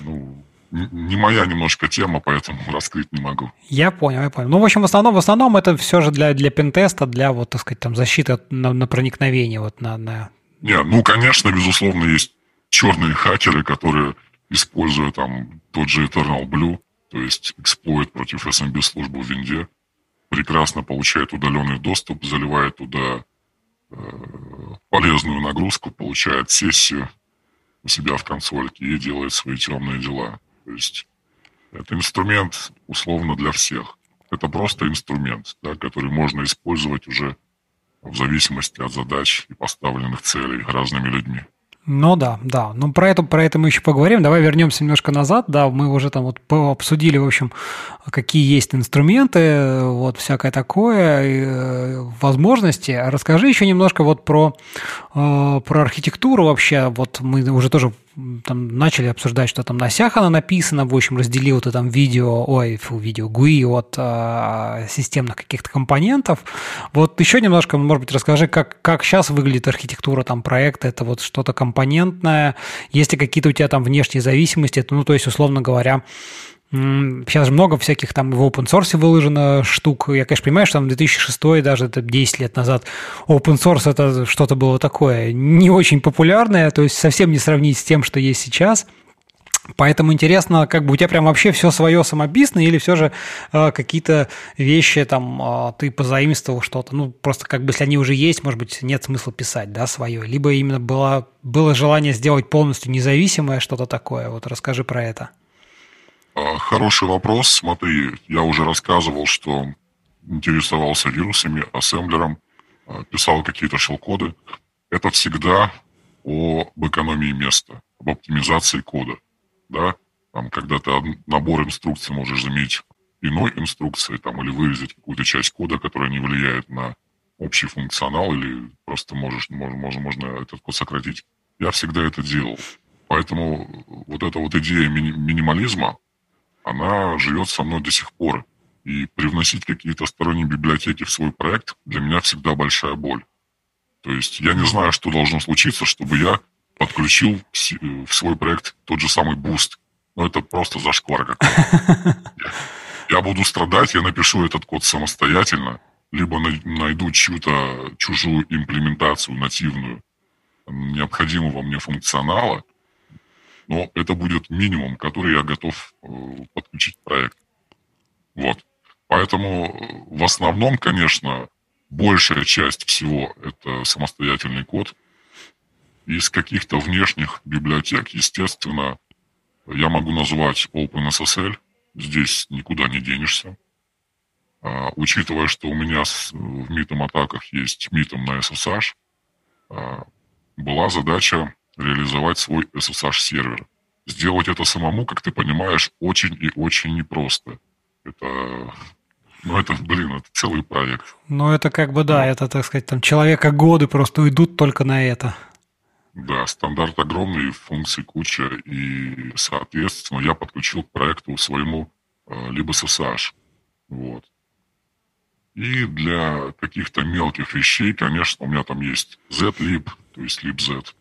Ну, не моя немножко тема, поэтому раскрыть не могу. Я понял, я понял. Ну, в общем, в основном, в основном это все же для, для пентеста, для, вот, так сказать, там, защиты на, на проникновение, вот, на, на... Не, ну, конечно, безусловно, есть черные хакеры, которые, используя там тот же Eternal Blue, то есть эксплойт против SMB-службы в Винде, прекрасно получает удаленный доступ, заливает туда полезную нагрузку, получает сессию у себя в консольке и делает свои темные дела. То есть это инструмент условно для всех. Это просто инструмент, да, который можно использовать уже в зависимости от задач и поставленных целей разными людьми. Ну да, да. Ну про это, про это мы еще поговорим. Давай вернемся немножко назад. Да, мы уже там вот обсудили, в общем, какие есть инструменты, вот всякое такое, э, возможности. Расскажи еще немножко вот про, э, про архитектуру вообще. Вот мы уже тоже там начали обсуждать, что там на сях она написана, в общем, разделил ты там видео, ой, фу, видео GUI от а, системных каких-то компонентов. Вот еще немножко, может быть, расскажи, как, как сейчас выглядит архитектура там проекта, это вот что-то компонентное, есть ли какие-то у тебя там внешние зависимости, ну, то есть, условно говоря, Сейчас же много всяких там в open source выложено штук. Я, конечно, понимаю, что там 2006 даже это 10 лет назад open source это что-то было такое не очень популярное, то есть совсем не сравнить с тем, что есть сейчас. Поэтому интересно, как бы у тебя прям вообще все свое самописное или все же э, какие-то вещи там э, ты позаимствовал что-то, ну просто как бы если они уже есть, может быть нет смысла писать, да, свое, либо именно было, было желание сделать полностью независимое что-то такое. Вот расскажи про это. А, хороший вопрос. Смотри, я уже рассказывал, что интересовался вирусами, ассемблером, а, писал какие-то шел-коды. Это всегда об экономии места, об оптимизации кода. Да? Там, когда ты набор инструкций можешь заменить иной инструкцией там, или вырезать какую-то часть кода, которая не влияет на общий функционал, или просто можешь, можно, можно этот код сократить. Я всегда это делал. Поэтому вот эта вот идея мини- минимализма, она живет со мной до сих пор. И привносить какие-то сторонние библиотеки в свой проект для меня всегда большая боль. То есть я не знаю, что должно случиться, чтобы я подключил в свой проект тот же самый Boost. Но это просто зашквар какой-то. Я буду страдать, я напишу этот код самостоятельно, либо найду чью-то чужую имплементацию нативную необходимого мне функционала, но это будет минимум, который я готов э, подключить к проекту. Вот. Поэтому э, в основном, конечно, большая часть всего это самостоятельный код. Из каких-то внешних библиотек, естественно, я могу назвать OpenSSL. Здесь никуда не денешься. А, учитывая, что у меня в митом атаках есть митом на SSH, а, была задача реализовать свой SSH-сервер. Сделать это самому, как ты понимаешь, очень и очень непросто. Это ну, это, блин, это целый проект. Ну, это как бы, да, ну, это, так сказать, там человека годы просто уйдут только на это. Да, стандарт огромный, функций куча, и, соответственно, я подключил к проекту своему э, либо SSH. Вот. И для каких-то мелких вещей, конечно, у меня там есть zlib, то есть libz.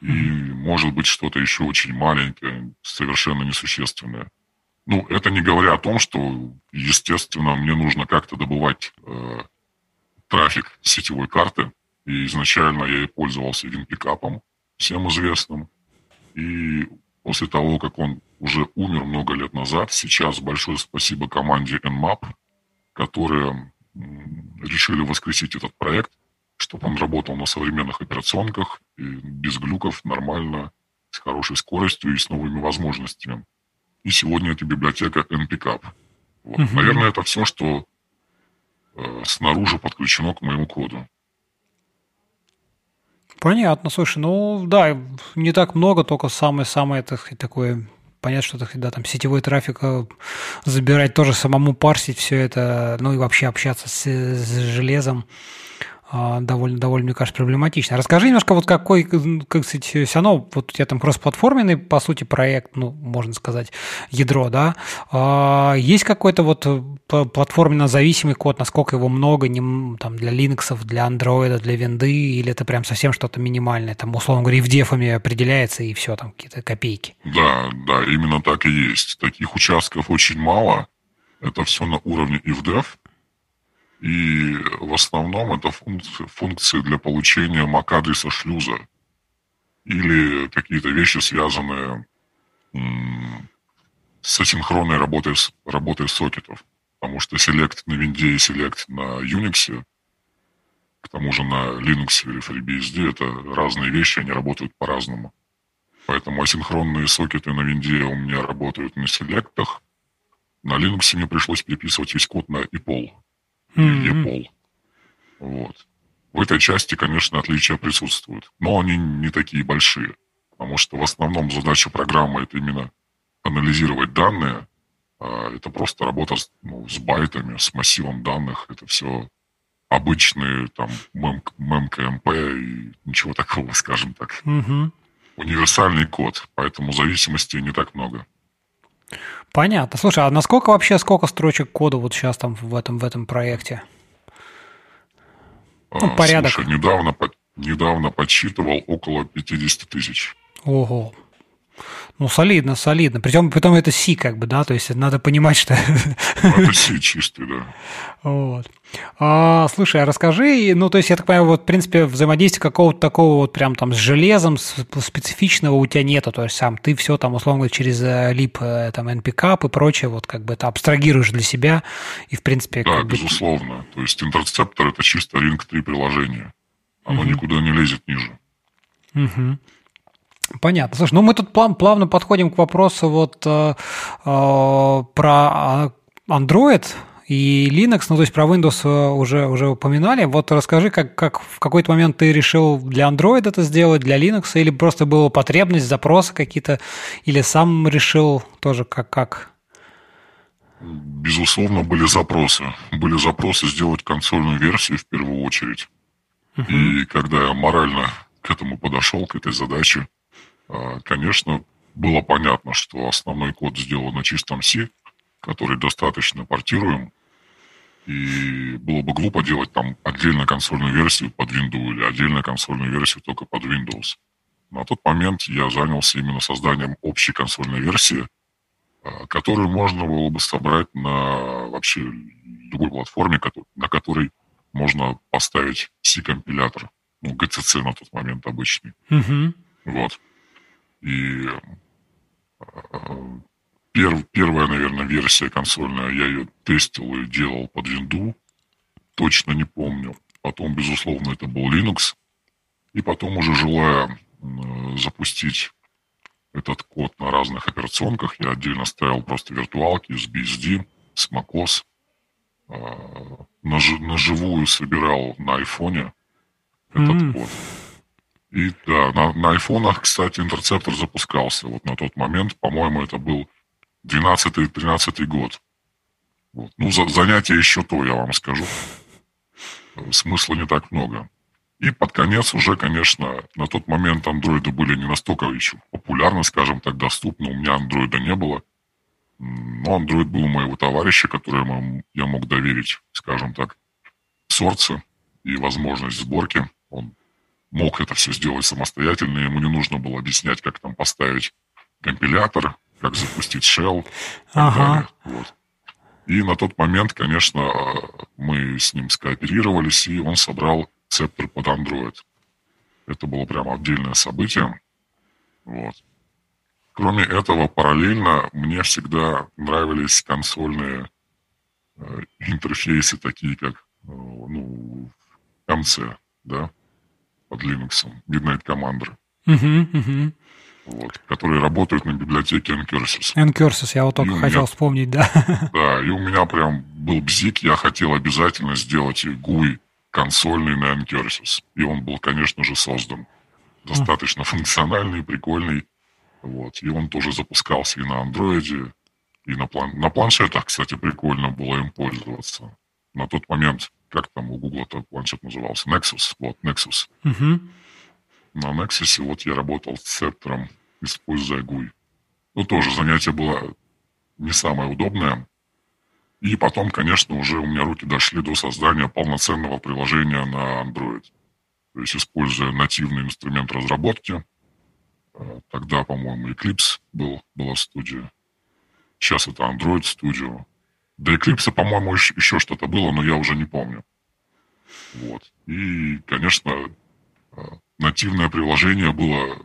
И, может быть, что-то еще очень маленькое, совершенно несущественное. Ну, это не говоря о том, что, естественно, мне нужно как-то добывать э, трафик сетевой карты. И изначально я пользовался винпикапом, всем известным. И после того, как он уже умер много лет назад, сейчас большое спасибо команде Nmap, которые решили воскресить этот проект, чтобы он работал на современных операционках, без глюков, нормально, с хорошей скоростью и с новыми возможностями. И сегодня это библиотека NPCAP. Вот. Угу. Наверное, это все, что э, снаружи подключено к моему коду. Понятно, слушай, ну да, не так много, только самое-самое так, такое понятно, что да, там сетевой трафик э, забирать, тоже самому парсить все это, ну и вообще общаться с, с железом. А, довольно, довольно, мне кажется, проблематично. Расскажи немножко, вот какой, как сказать, все равно, вот у тебя там кроссплатформенный, по сути, проект, ну, можно сказать, ядро, да? А, есть какой-то вот э, платформенно зависимый код, насколько его много, не, там, для Linux, для Android, для винды, или это прям совсем что-то минимальное, там, условно говоря, в дефами определяется, и все, там, какие-то копейки? Да, да, именно так и есть. Таких участков очень мало. Это все на уровне IFDEV, и в основном это функции, для получения MAC-адреса шлюза или какие-то вещи, связанные с асинхронной работой, работой сокетов. Потому что Select на винде и Select на Unix, к тому же на Linux или FreeBSD, это разные вещи, они работают по-разному. Поэтому асинхронные сокеты на винде у меня работают на селектах. На Linux мне пришлось переписывать весь код на EPOL mm-hmm. пол. Вот. В этой части, конечно, отличия присутствуют, но они не такие большие, потому что в основном задача программы это именно анализировать данные, а это просто работа с, ну, с байтами, с массивом данных, это все обычные там мем, ММКМП и ничего такого, скажем так. Угу. Универсальный код, поэтому зависимостей не так много. Понятно. Слушай, а насколько вообще, сколько строчек кода вот сейчас там в этом, в этом проекте? Ну, а, порядок. Слушай, недавно, недавно подсчитывал около 50 тысяч. Ого. Ну, солидно, солидно. Причем потом это си, как бы, да, то есть надо понимать, что... Это си чистый, да. Вот. А, слушай, а расскажи, ну, то есть, я так понимаю, вот, в принципе, взаимодействия какого-то такого вот прям там с железом специфичного у тебя нету, то есть сам ты все там, условно через лип, э, э, там, NPCAP и прочее, вот как бы это абстрагируешь для себя и, в принципе... Да, безусловно. Бы... То есть, интерцептор – это чисто Ring 3 приложение. Оно угу. никуда не лезет ниже. Угу. Понятно. Слушай, ну мы тут плавно подходим к вопросу вот э, э, про Android и Linux, ну то есть про Windows э, уже, уже упоминали. Вот расскажи, как, как в какой-то момент ты решил для Android это сделать, для Linux, или просто была потребность, запросы какие-то, или сам решил тоже как, как? Безусловно, были запросы. Были запросы сделать консольную версию в первую очередь. Uh-huh. И когда я морально к этому подошел, к этой задаче, а, конечно, было понятно, что основной код сделан на чистом C, который достаточно портируем. И было бы глупо делать там отдельную консольную версию под Windows или отдельную консольную версию только под Windows. На тот момент я занялся именно созданием общей консольной версии, а, которую можно было бы собрать на вообще любой платформе, на которой можно поставить C-компилятор, ну, GCC на тот момент обычный. Mm-hmm. Вот. И а, пер, первая, наверное, версия консольная, я ее тестил и делал под винду, точно не помню. Потом, безусловно, это был Linux. И потом уже желая запустить этот код на разных операционках, я отдельно ставил просто виртуалки с BSD, с. А, на, на живую собирал на айфоне этот mm. код. И да, на, на айфонах, кстати, интерцептор запускался. Вот на тот момент, по-моему, это был 12-13 год. Вот. Ну, за, занятие еще то, я вам скажу. Смысла не так много. И под конец уже, конечно, на тот момент андроиды были не настолько еще популярны, скажем так, доступны. У меня андроида не было. Но андроид был у моего товарища, которому я мог доверить, скажем так, сорцы и возможность сборки. Он мог это все сделать самостоятельно, ему не нужно было объяснять, как там поставить компилятор, как запустить shell. Ага. Вот. И на тот момент, конечно, мы с ним скооперировались, и он собрал цептор под Android. Это было прямо отдельное событие. Вот. Кроме этого, параллельно мне всегда нравились консольные э, интерфейсы, такие как э, ну, MC, да, под Linux, Midnight Commander. Uh-huh, uh-huh вот, которые работают на библиотеке Encursus. Encursus, я вот только хотел меня, вспомнить, да. Да, и у меня прям был бзик, я хотел обязательно сделать GUI консольный на Encursus. И он был, конечно же, создан. Достаточно функциональный, прикольный. Вот. И он тоже запускался и на андроиде, и на, план... на планшетах, кстати, прикольно было им пользоваться. На тот момент, как там у Гугла-то планшет назывался? Nexus. Вот, Nexus. Угу. На Nexus вот я работал с цептором используя GUI. Ну, тоже занятие было не самое удобное. И потом, конечно, уже у меня руки дошли до создания полноценного приложения на Android. То есть, используя нативный инструмент разработки. Э, тогда, по-моему, Eclipse был, была студия. Сейчас это Android Studio. До Eclipse, по-моему, еще что-то было, но я уже не помню. Вот. И, конечно, э, нативное приложение было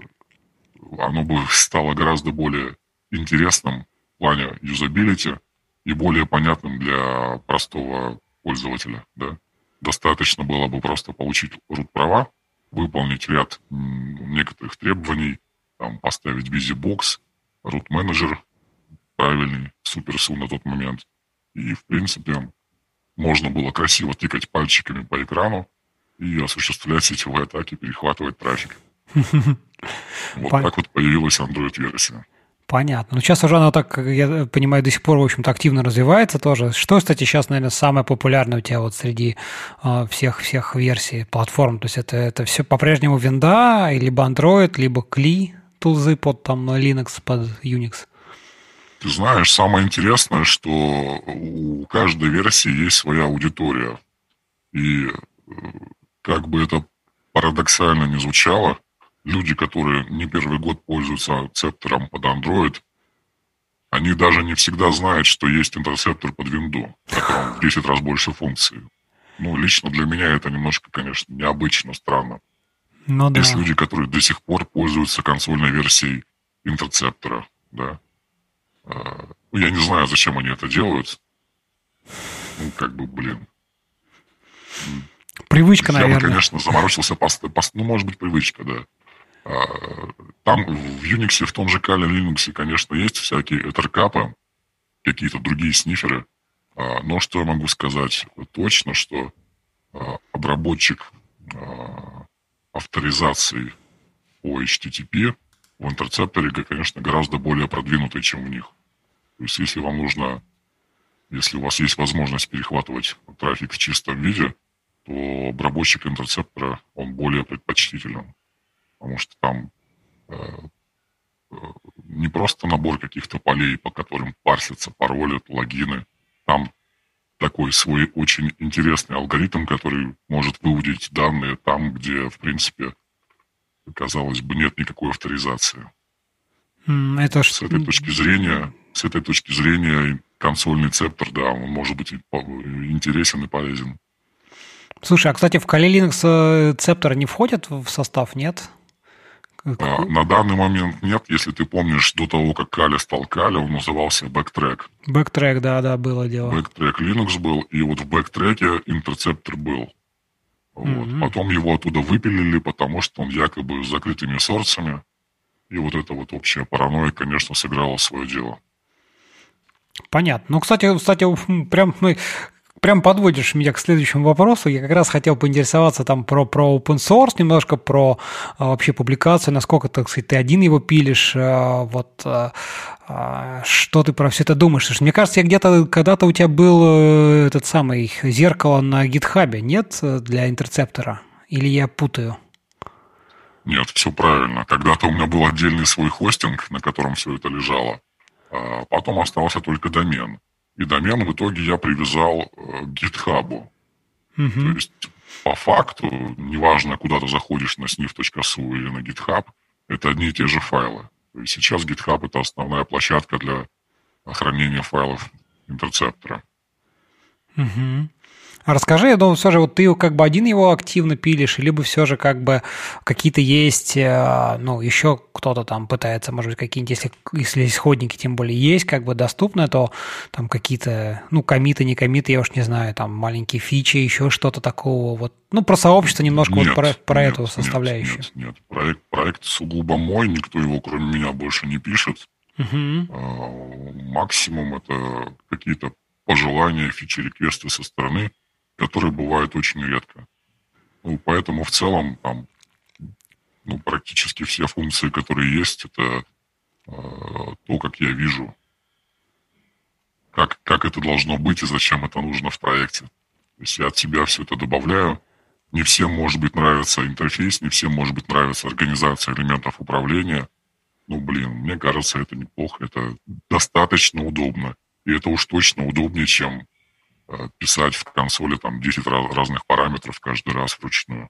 оно бы стало гораздо более интересным в плане юзабилити и более понятным для простого пользователя. Да? Достаточно было бы просто получить root права, выполнить ряд некоторых требований, там, поставить BusyBox, root менеджер правильный, суперсу на тот момент. И, в принципе, можно было красиво тыкать пальчиками по экрану и осуществлять сетевые атаки, перехватывать трафик. Вот так вот появилась Android-версия. Понятно. Ну, сейчас уже она так, я понимаю, до сих пор, в общем-то, активно развивается тоже. Что, кстати, сейчас, наверное, самое популярное у тебя вот среди э, всех, всех версий платформ? То есть это, это все по-прежнему винда, либо Android, либо CLI тулзы под там Linux, под Unix? Ты знаешь, самое интересное, что у каждой версии есть своя аудитория. И э, как бы это парадоксально не звучало, люди, которые не первый год пользуются цептором под Android, они даже не всегда знают, что есть интерцептор под Windows, в котором в 10 раз больше функций. Ну, лично для меня это немножко, конечно, необычно, странно. Ну, да. Есть люди, которые до сих пор пользуются консольной версией интерцептора, да. Ну, я не знаю, зачем они это делают. Ну, как бы, блин. Привычка, я наверное. Я бы, конечно, заморочился, пост, пост, ну, может быть, привычка, да. А, там в Unix, в том же Kali Linux, конечно, есть всякие этеркапы, какие-то другие сниферы. А, но что я могу сказать точно, что а, обработчик авторизации по HTTP в интерцепторе, конечно, гораздо более продвинутый, чем у них. То есть, если вам нужно, если у вас есть возможность перехватывать трафик в чистом виде, то обработчик интерцептора, он более предпочтителен потому что там э, э, не просто набор каких-то полей, по которым парсятся пароли, логины. Там такой свой очень интересный алгоритм, который может выводить данные там, где, в принципе, казалось бы, нет никакой авторизации. Это с этой точки зрения, с этой точки зрения консольный цептор, да, он может быть интересен и полезен. Слушай, а, кстати, в Kali Linux э, цептор не входит в состав, нет? А, на данный момент нет. Если ты помнишь, до того, как Кали стал Кали, он назывался Backtrack. Backtrack, да, да, было дело. Backtrack Linux был, и вот в Backtrack интерцептор был. Вот. Mm-hmm. Потом его оттуда выпилили, потому что он якобы с закрытыми сорсами. И вот эта вот общая паранойя, конечно, сыграла свое дело. Понятно. Ну, кстати, кстати, прям мы прям подводишь меня к следующему вопросу. Я как раз хотел поинтересоваться там про, про open source, немножко про а, вообще публикацию, насколько, так сказать, ты один его пилишь, а, вот а, а, что ты про все это думаешь? Слушай, мне кажется, я где-то когда-то у тебя был э, этот самый зеркало на гитхабе, нет, для интерцептора? Или я путаю? Нет, все правильно. Когда-то у меня был отдельный свой хостинг, на котором все это лежало. А потом остался только домен. И домен в итоге я привязал э, к GitHub. Угу. То есть, по факту, неважно, куда ты заходишь на sniff.su или на GitHub, это одни и те же файлы. То есть сейчас GitHub – это основная площадка для хранения файлов интерцептора. Угу. А расскажи, я думаю, все же вот ты как бы один его активно пилишь, либо все же как бы какие-то есть, э, ну, еще кто-то там пытается, может быть, какие-нибудь, если, если исходники тем более есть, как бы доступны, то там какие-то, ну, комиты, не комиты, я уж не знаю, там маленькие фичи, еще что-то такого, вот, ну, про сообщество немножко нет, вот про, про нет, эту составляющую. Нет, нет, проект, проект сугубо мой, никто его кроме меня больше не пишет. Угу. Максимум это какие-то пожелания, фичи-реквесты со стороны которые бывают очень редко. Ну, поэтому в целом там ну, практически все функции, которые есть, это э, то, как я вижу, как, как это должно быть и зачем это нужно в проекте. То есть я от себя все это добавляю. Не всем, может быть, нравится интерфейс, не всем, может быть, нравится организация элементов управления. Ну, блин, мне кажется, это неплохо, это достаточно удобно. И это уж точно удобнее, чем писать в консоли там 10 разных параметров каждый раз вручную.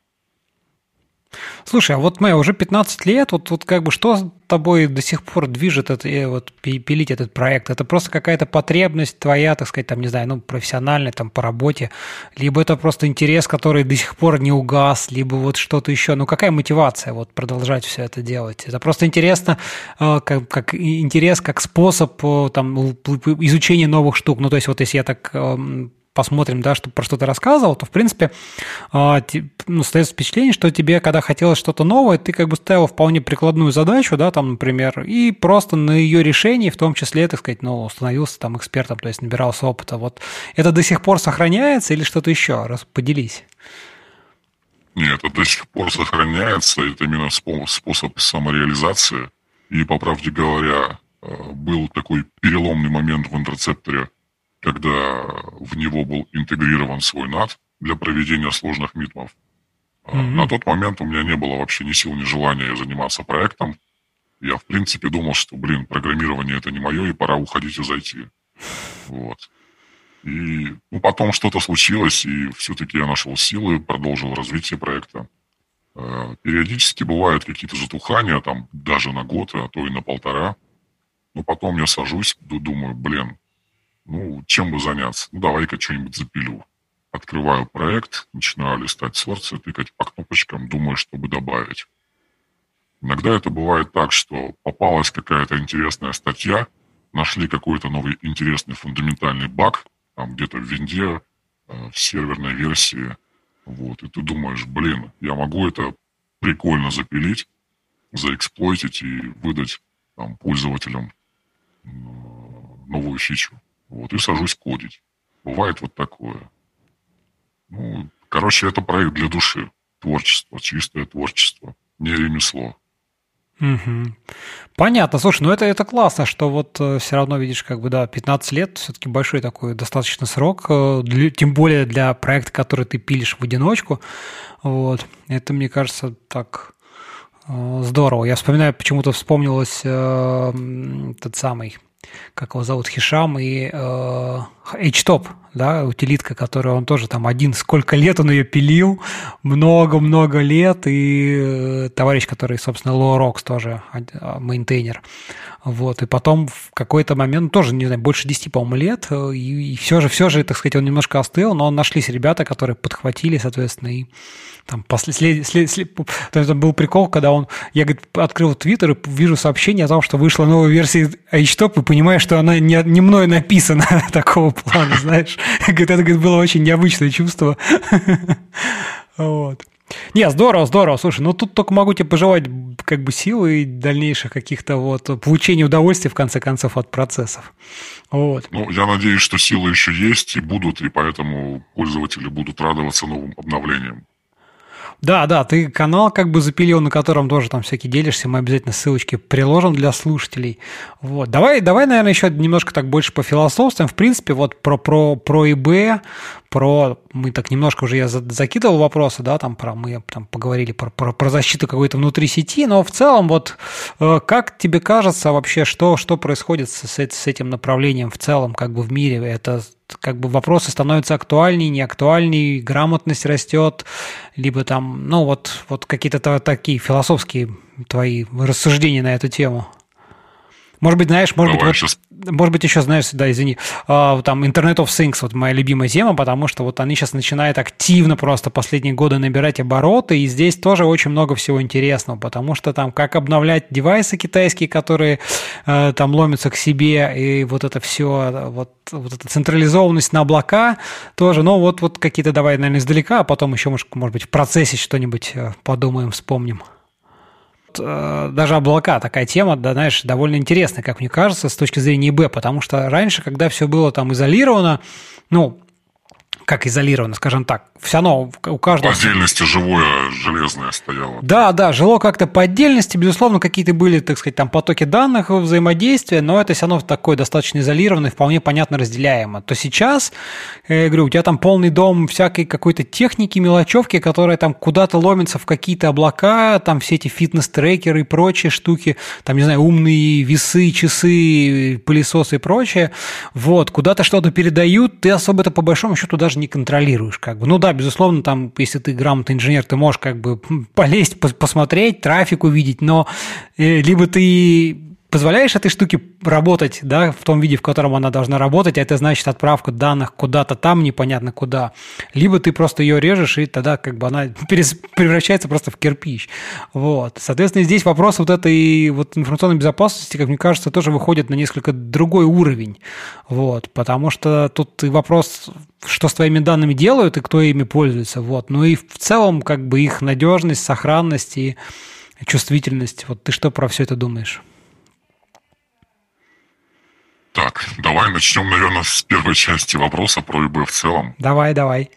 Слушай, а вот мы уже 15 лет, вот, вот как бы что тобой до сих пор движет это, э, вот, пилить этот проект? Это просто какая-то потребность твоя, так сказать, там, не знаю, ну, профессиональная, там, по работе, либо это просто интерес, который до сих пор не угас, либо вот что-то еще. Ну, какая мотивация вот продолжать все это делать? Это просто интересно, э, как, как интерес, как способ там, изучения новых штук. Ну, то есть вот если я так эм, посмотрим, да, что, про что ты рассказывал, то, в принципе, э, ну, остается впечатление, что тебе, когда хотелось что-то новое, ты как бы ставил вполне прикладную задачу, да, там, например, и просто на ее решении, в том числе, так сказать, ну, становился там экспертом, то есть набирался опыта. Вот это до сих пор сохраняется или что-то еще? Раз поделись. Нет, это до сих пор сохраняется, это именно способ самореализации. И, по правде говоря, э, был такой переломный момент в интерцепторе, когда в него был интегрирован свой NAT для проведения сложных митмов. Mm-hmm. На тот момент у меня не было вообще ни сил, ни желания заниматься проектом. Я, в принципе, думал, что, блин, программирование это не мое, и пора уходить из IT. Вот. И ну, потом что-то случилось, и все-таки я нашел силы, продолжил развитие проекта. Э, периодически бывают какие-то затухания, там даже на год, а то и на полтора. Но потом я сажусь, думаю, блин, ну, чем бы заняться? Ну, давай-ка что-нибудь запилю. Открываю проект, начинаю листать сорцы, тыкать по кнопочкам, думаю, чтобы добавить. Иногда это бывает так, что попалась какая-то интересная статья, нашли какой-то новый интересный фундаментальный баг, там где-то в винде, э, в серверной версии, вот, и ты думаешь, блин, я могу это прикольно запилить, заэксплойтить и выдать там, пользователям новую фичу. Вот, и сажусь кодить. Бывает вот такое. Ну, короче, это проект для души. Творчество, чистое творчество, не ремесло. Угу. Понятно. Слушай, ну это, это классно, что вот э, все равно видишь, как бы, да, 15 лет, все-таки большой такой достаточно срок, э, для, тем более для проекта, который ты пилишь в одиночку. Вот. Это, мне кажется, так э, здорово. Я вспоминаю, почему-то вспомнилось э, тот самый как его зовут, Хишам и э, HTOP, да, утилитка, которую он тоже там один, сколько лет он ее пилил, много-много лет, и э, товарищ, который, собственно, Low Rocks тоже а, мейнтейнер. Вот, и потом в какой-то момент, тоже, не знаю, больше 10, по-моему, лет, э, и, и все же, все же, так сказать, он немножко остыл, но нашлись ребята, которые подхватили, соответственно, и там, послед, след, след, след, там был прикол, когда он, я, говорит, открыл Твиттер и вижу сообщение о том, что вышла новая версия HTOP, и понимаю, что она не, не мной написана такого плана, знаешь. Говорит, это говорит, было очень необычное чувство. Вот. Не, здорово, здорово. Слушай, ну тут только могу тебе пожелать как бы силы и дальнейших каких-то вот получения удовольствия, в конце концов, от процессов. Вот. Ну, я надеюсь, что силы еще есть и будут, и поэтому пользователи будут радоваться новым обновлениям. Да, да, ты канал как бы запилил, на котором тоже там всякие делишься, мы обязательно ссылочки приложим для слушателей. Вот. Давай, давай, наверное, еще немножко так больше по философствам. В принципе, вот про, про, про ИБ, про, мы так немножко уже я закидывал вопросы, да, там про, мы там поговорили про, про, про защиту какой-то внутри сети, но в целом вот э, как тебе кажется вообще, что, что происходит с, с этим направлением в целом как бы в мире? Это как бы вопросы становятся актуальнее, неактуальнее, грамотность растет, либо там, ну вот, вот какие-то такие философские твои рассуждения на эту тему. Может быть, знаешь, может Давай быть, вот, может быть, еще, знаешь, да, извини, а, там Internet of Things, вот моя любимая тема, потому что вот они сейчас начинают активно просто последние годы набирать обороты, и здесь тоже очень много всего интересного, потому что там как обновлять девайсы китайские, которые э, там ломятся к себе, и вот это все, вот, вот эта централизованность на облака тоже, ну вот, вот какие-то давай, наверное, издалека, а потом еще, может, может быть, в процессе что-нибудь э, подумаем, вспомним. Э, даже облака такая тема, да, знаешь, довольно интересная, как мне кажется, с точки зрения ИБ, потому что раньше, когда все было там изолировано, ну, как изолировано, скажем так. Все равно у каждого... По отдельности живое железное стояло. Да, да, жило как-то по отдельности, безусловно, какие-то были, так сказать, там потоки данных, взаимодействия, но это все равно такое достаточно изолированное, вполне понятно разделяемо. То сейчас, я говорю, у тебя там полный дом всякой какой-то техники, мелочевки, которая там куда-то ломится в какие-то облака, там все эти фитнес-трекеры и прочие штуки, там, не знаю, умные весы, часы, пылесосы и прочее, вот, куда-то что-то передают, ты особо это по большому счету даже даже не контролируешь, как бы. Ну да, безусловно, там, если ты грамотный инженер, ты можешь как бы полезть, посмотреть, трафик увидеть, но э, либо ты позволяешь этой штуке работать, да, в том виде, в котором она должна работать, а это значит отправку данных куда-то там, непонятно куда, либо ты просто ее режешь, и тогда как бы она превращается просто в кирпич. Вот. Соответственно, здесь вопрос вот этой вот информационной безопасности, как мне кажется, тоже выходит на несколько другой уровень. Вот. Потому что тут и вопрос, что с твоими данными делают и кто ими пользуется. Вот. Ну и в целом как бы их надежность, сохранность и чувствительность. Вот ты что про все это думаешь? Так, давай начнем, наверное, с первой части вопроса про ИБ в целом. Давай, давай.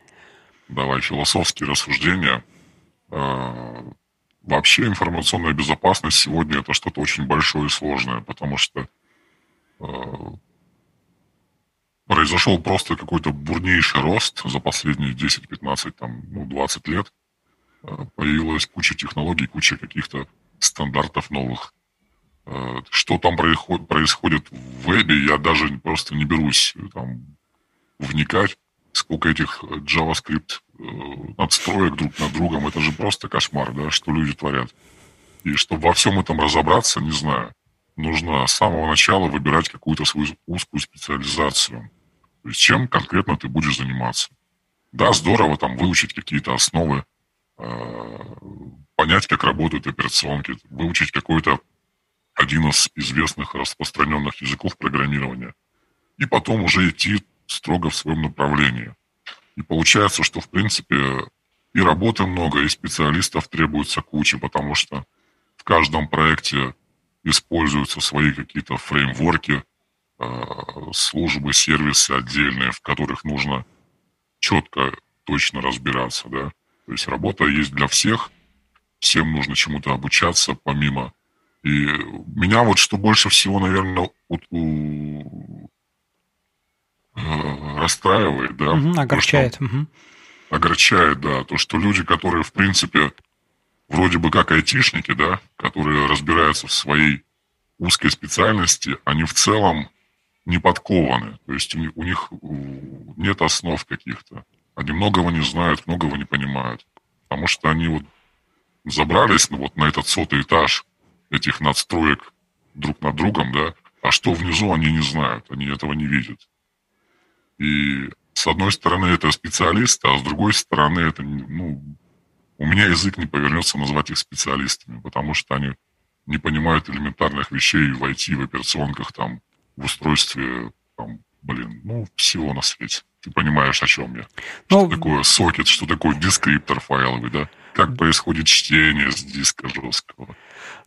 Давай, философские рассуждения. А, вообще информационная безопасность сегодня это что-то очень большое и сложное, потому что а, произошел просто какой-то бурнейший рост за последние 10-15, там, ну, 20 лет. А, появилась куча технологий, куча каких-то стандартов новых. Э, что там происходит в вебе, я даже просто не берусь э, там вникать, сколько этих JavaScript э, надстроек друг над другом, это же просто кошмар, да, что люди творят. И чтобы во всем этом разобраться, не знаю, нужно с самого начала выбирать какую-то свою узкую специализацию. То есть чем конкретно ты будешь заниматься. Да, здорово там выучить какие-то основы, понять, как работают операционки, выучить какой-то один из известных распространенных языков программирования, и потом уже идти строго в своем направлении. И получается, что, в принципе, и работы много, и специалистов требуется куча, потому что в каждом проекте используются свои какие-то фреймворки, э, службы, сервисы отдельные, в которых нужно четко, точно разбираться, да. То есть работа есть для всех, всем нужно чему-то обучаться, помимо и меня вот что больше всего, наверное, вот, у, э, расстраивает, да. Угу, огорчает. То, угу. Огорчает, да. То, что люди, которые, в принципе, вроде бы как айтишники, да, которые разбираются в своей узкой специальности, они в целом не подкованы. То есть у них нет основ каких-то. Они многого не знают, многого не понимают. Потому что они вот забрались ну, вот на этот сотый этаж этих надстроек друг над другом, да, а что внизу они не знают, они этого не видят. И с одной стороны это специалисты, а с другой стороны это, ну, у меня язык не повернется назвать их специалистами, потому что они не понимают элементарных вещей в IT, в операционках, там, в устройстве, там, блин, ну, всего на свете. Ты понимаешь, о чем я. Ну, что такое сокет, что такое дескриптор файловый, да? Как происходит чтение с диска жесткого.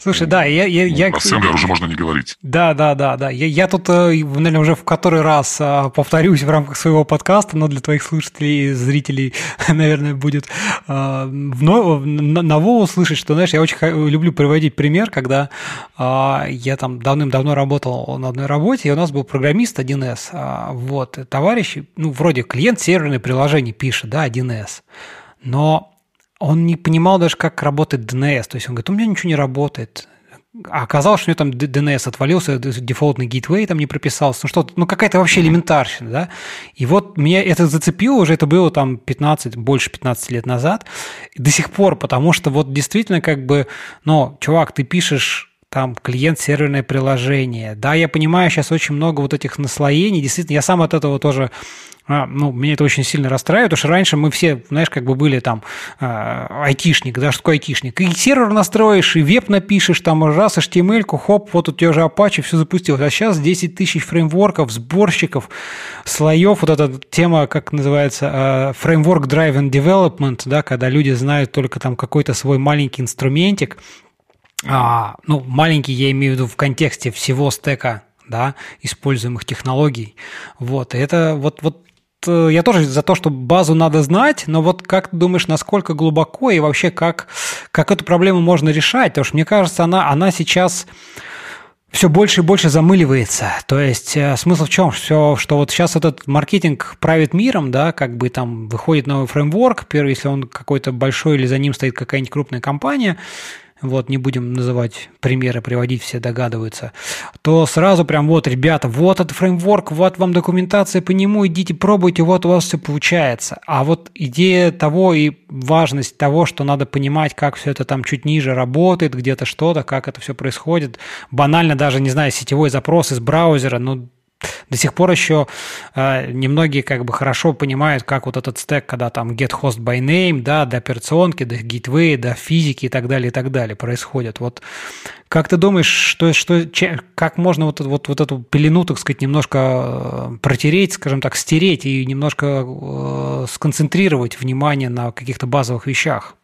Слушай, да, я... я, ну, я... Про ассемблер уже можно не говорить. Да, да, да, да. Я, я тут, э, наверное, уже в который раз а, повторюсь в рамках своего подкаста, но для твоих слушателей и зрителей, наверное, будет а, ново услышать, что, знаешь, я очень люблю приводить пример, когда а, я там давным-давно работал на одной работе, и у нас был программист 1С. Вот, товарищ, ну, вроде клиент серверное приложение пишет, да, 1С. Но он не понимал даже, как работает DNS. То есть он говорит, у меня ничего не работает. А оказалось, что у него там DNS отвалился, дефолтный гейтвей там не прописался, ну что-то, ну какая-то вообще элементарщина, да. И вот меня это зацепило уже, это было там 15, больше 15 лет назад, до сих пор, потому что вот действительно как бы, ну, чувак, ты пишешь там клиент-серверное приложение. Да, я понимаю, сейчас очень много вот этих наслоений. Действительно, я сам от этого тоже а, ну, меня это очень сильно расстраивает, потому что раньше мы все, знаешь, как бы были там э, айтишник, да, что такое айтишник? И сервер настроишь, и веб напишешь, там раз HTML, хоп, вот у тебя уже Apache, все запустилось. А сейчас 10 тысяч фреймворков, сборщиков, слоев, вот эта тема, как называется, э, Framework Driven да, когда люди знают только там какой-то свой маленький инструментик, а, ну, маленький я имею в виду в контексте всего стека да, используемых технологий. Вот, это вот, вот Э, я тоже за то, что базу надо знать, но вот как ты думаешь, насколько глубоко и вообще как, как эту проблему можно решать? Потому что мне кажется, она, она сейчас все больше и больше замыливается. То есть э, смысл в чем? Все, что вот сейчас этот маркетинг правит миром, да, как бы там выходит новый фреймворк, первый, если он какой-то большой или за ним стоит какая-нибудь крупная компания, вот не будем называть примеры, приводить, все догадываются, то сразу прям вот, ребята, вот этот фреймворк, вот вам документация по нему, идите пробуйте, вот у вас все получается. А вот идея того и важность того, что надо понимать, как все это там чуть ниже работает, где-то что-то, как это все происходит, банально даже, не знаю, сетевой запрос из браузера, ну, до сих пор еще э, немногие как бы хорошо понимают, как вот этот стек, когда там get host by name, да, до операционки, до gateway, до физики и так далее, и так далее происходит. Вот как ты думаешь, что, что, как можно вот, вот, вот эту пелену, так сказать, немножко э, протереть, скажем так, стереть и немножко э, сконцентрировать внимание на каких-то базовых вещах?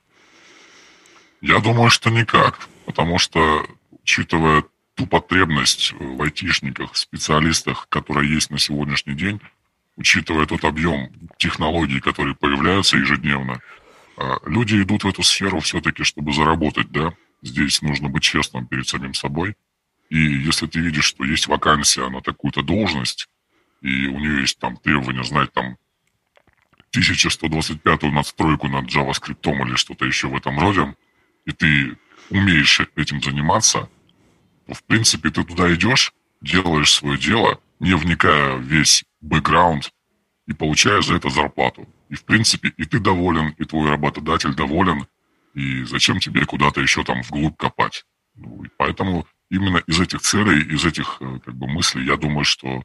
Я думаю, что никак, потому что, учитывая ту потребность в айтишниках, специалистах, которая есть на сегодняшний день, учитывая тот объем технологий, которые появляются ежедневно, а, люди идут в эту сферу все-таки, чтобы заработать, да. Здесь нужно быть честным перед самим собой. И если ты видишь, что есть вакансия на такую-то должность, и у нее есть там требования знать там 1125 надстройку над JavaScript или что-то еще в этом роде, и ты умеешь этим заниматься – в принципе, ты туда идешь, делаешь свое дело, не вникая в весь бэкграунд, и получаешь за это зарплату. И, в принципе, и ты доволен, и твой работодатель доволен, и зачем тебе куда-то еще там вглубь копать? Ну, и поэтому именно из этих целей, из этих э, как бы, мыслей, я думаю, что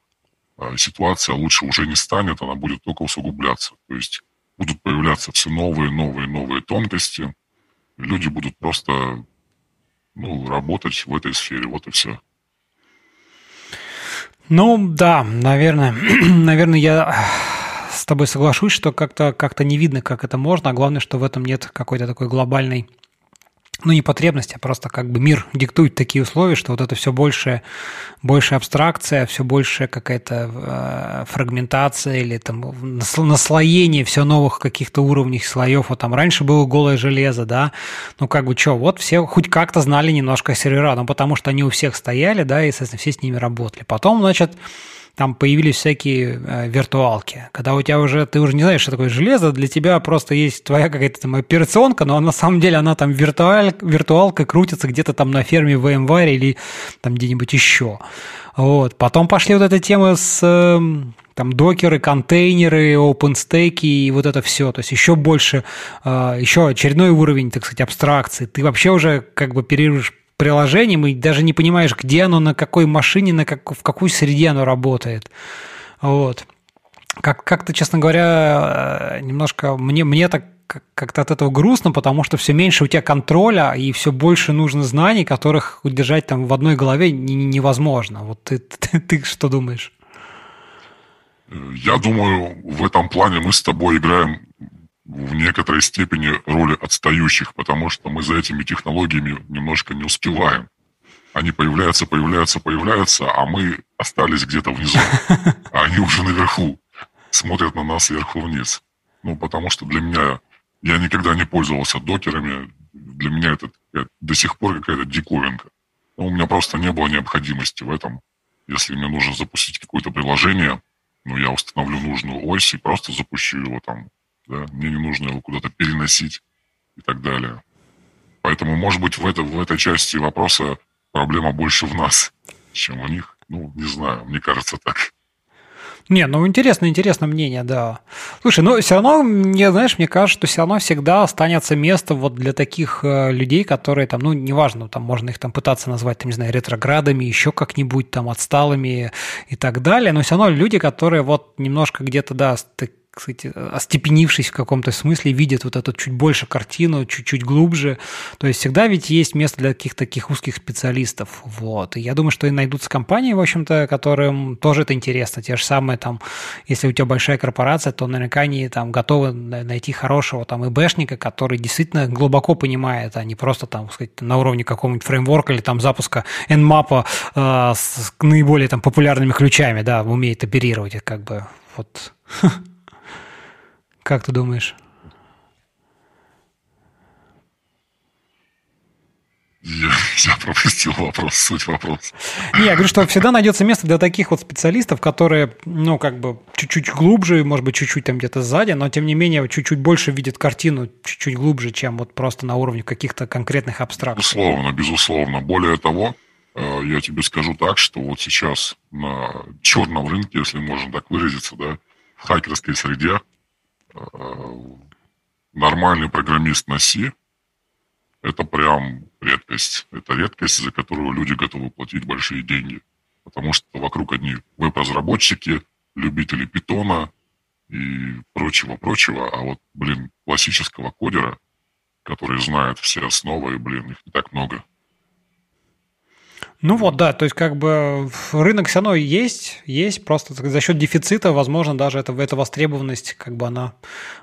э, ситуация лучше уже не станет, она будет только усугубляться. То есть будут появляться все новые, новые, новые тонкости. Люди будут просто ну, работать в этой сфере, вот и все. Ну, да, наверное, наверное, я с тобой соглашусь, что как-то как не видно, как это можно, а главное, что в этом нет какой-то такой глобальной ну, не потребность, а просто как бы мир диктует такие условия, что вот это все больше, больше абстракция, все больше какая-то э, фрагментация или там наслоение все новых каких-то уровней слоев. Вот там раньше было голое железо, да, ну как бы что, вот все хоть как-то знали немножко сервера, ну потому что они у всех стояли, да, и, соответственно, все с ними работали. Потом, значит, там появились всякие э, виртуалки, когда у тебя уже, ты уже не знаешь, что такое железо, для тебя просто есть твоя какая-то там операционка, но на самом деле она там виртуаль, виртуалка крутится где-то там на ферме в VMware или там где-нибудь еще. Вот. Потом пошли вот эта тема с эм, там докеры, контейнеры, OpenStack и вот это все. То есть еще больше, э, еще очередной уровень, так сказать, абстракции. Ты вообще уже как бы оперируешь приложением и даже не понимаешь, где оно, на какой машине, на как, в какой среде оно работает. Вот. Как, как-то, честно говоря, э, немножко мне, мне так как-то от этого грустно, потому что все меньше у тебя контроля и все больше нужно знаний, которых удержать там в одной голове невозможно. Вот ты, ты, ты что думаешь? Я думаю, в этом плане мы с тобой играем в некоторой степени роли отстающих, потому что мы за этими технологиями немножко не успеваем. Они появляются, появляются, появляются, а мы остались где-то внизу. А они уже наверху, смотрят на нас сверху вниз. Ну, потому что для меня, я никогда не пользовался докерами, для меня это до сих пор какая-то диковинка. Но у меня просто не было необходимости в этом. Если мне нужно запустить какое-то приложение, ну, я установлю нужную ось и просто запущу его там да, мне не нужно его куда-то переносить и так далее. Поэтому, может быть, в, это, в этой части вопроса проблема больше в нас, чем у них. Ну, не знаю, мне кажется так. Не, ну интересно, интересно мнение, да. Слушай, ну все равно, мне, знаешь, мне кажется, что все равно всегда останется место вот для таких э, людей, которые там, ну, неважно, там можно их там пытаться назвать, там, не знаю, ретроградами, еще как-нибудь там отсталыми и так далее, но все равно люди, которые вот немножко где-то, да, кстати, остепенившись в каком-то смысле, видят вот эту чуть больше картину, чуть-чуть глубже. То есть всегда ведь есть место для каких-то таких узких специалистов. Вот. И я думаю, что и найдутся компании, в общем-то, которым тоже это интересно. Те же самые там, если у тебя большая корпорация, то наверняка они там готовы найти хорошего там ИБшника, который действительно глубоко понимает, а не просто там, сказать, на уровне какого-нибудь фреймворка или там запуска Nmap э, с наиболее там популярными ключами, да, умеет оперировать, как бы вот Как ты думаешь? Я, я пропустил вопрос, суть вопроса. Не, я говорю, что всегда найдется место для таких вот специалистов, которые, ну, как бы чуть-чуть глубже, может быть, чуть-чуть там где-то сзади, но тем не менее чуть-чуть больше видят картину, чуть-чуть глубже, чем вот просто на уровне каких-то конкретных абстракций. Безусловно, безусловно. Более того, э, я тебе скажу так, что вот сейчас на черном рынке, если можно так выразиться, да, в хакерской среде нормальный программист на C – это прям редкость. Это редкость, за которую люди готовы платить большие деньги. Потому что вокруг одни веб-разработчики, любители питона и прочего-прочего. А вот, блин, классического кодера, который знает все основы, блин, их не так много – ну вот, да, то есть как бы рынок все равно есть, есть, просто за счет дефицита, возможно, даже это, эта востребованность, как бы она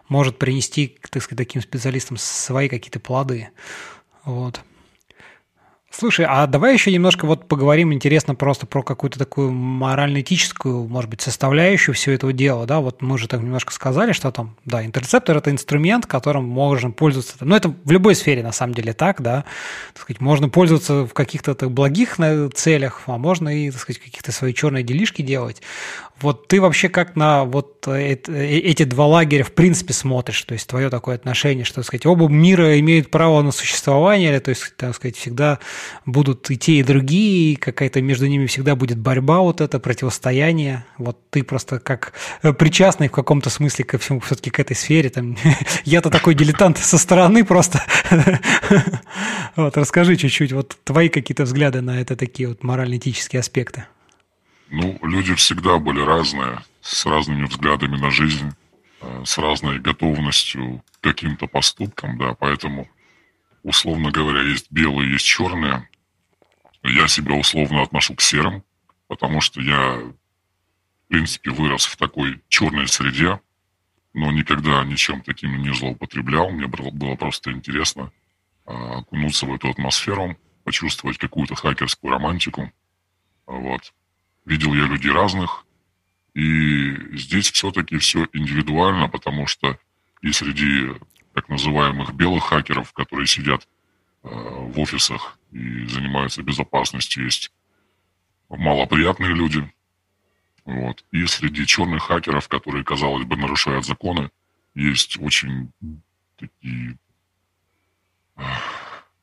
может принести, так сказать, таким специалистам свои какие-то плоды. Вот. Слушай, а давай еще немножко вот поговорим, интересно, просто про какую-то такую морально-этическую, может быть, составляющую всего этого дела, да, вот мы уже так немножко сказали, что там, да, интерцептор – это инструмент, которым можно пользоваться, ну, это в любой сфере, на самом деле, так, да, так сказать, можно пользоваться в каких-то благих целях, а можно и, так сказать, каких-то свои черные делишки делать, вот ты вообще как на вот э, эти два лагеря в принципе смотришь, то есть твое такое отношение, что, так сказать, оба мира имеют право на существование, или, то есть, так сказать, всегда будут и те, и другие, какая-то между ними всегда будет борьба вот это, противостояние. Вот ты просто как э, причастный в каком-то смысле ко всему, все-таки к этой сфере. Там, я-то такой дилетант со стороны просто. Вот, расскажи чуть-чуть, вот твои какие-то взгляды на это такие вот морально-этические аспекты. Ну, люди всегда были разные, с разными взглядами на жизнь, э, с разной готовностью к каким-то поступкам, да, поэтому условно говоря, есть белые, есть черные. Я себя условно отношу к серым, потому что я, в принципе, вырос в такой черной среде, но никогда ничем таким не злоупотреблял. Мне было просто интересно а, окунуться в эту атмосферу, почувствовать какую-то хакерскую романтику. Вот. Видел я людей разных, и здесь все-таки все индивидуально, потому что и среди так называемых белых хакеров, которые сидят э, в офисах и занимаются безопасностью. Есть малоприятные люди, Вот. И среди черных хакеров, которые, казалось бы, нарушают законы, есть очень такие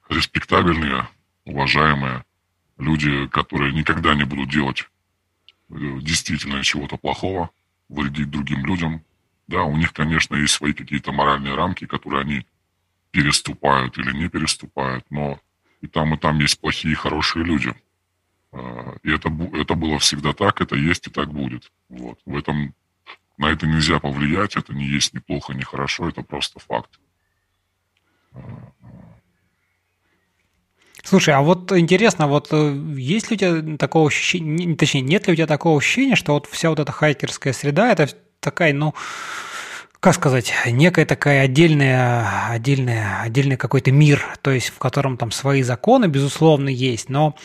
респектабельные, уважаемые люди, которые никогда не будут делать э, действительно чего-то плохого, вредить другим людям. Да, у них, конечно, есть свои какие-то моральные рамки, которые они переступают или не переступают, но и там, и там есть плохие и хорошие люди. А, и это, это было всегда так, это есть и так будет. Вот. В этом, на это нельзя повлиять, это не есть ни плохо, ни хорошо, это просто факт. Слушай, а вот интересно, вот э, есть ли у тебя такого ощущения, точнее, нет ли у тебя такого ощущения, что вот вся вот эта хайкерская среда, это такая, ну, как сказать, некая такая отдельная, отдельная, отдельный какой-то мир, то есть в котором там свои законы, безусловно, есть, но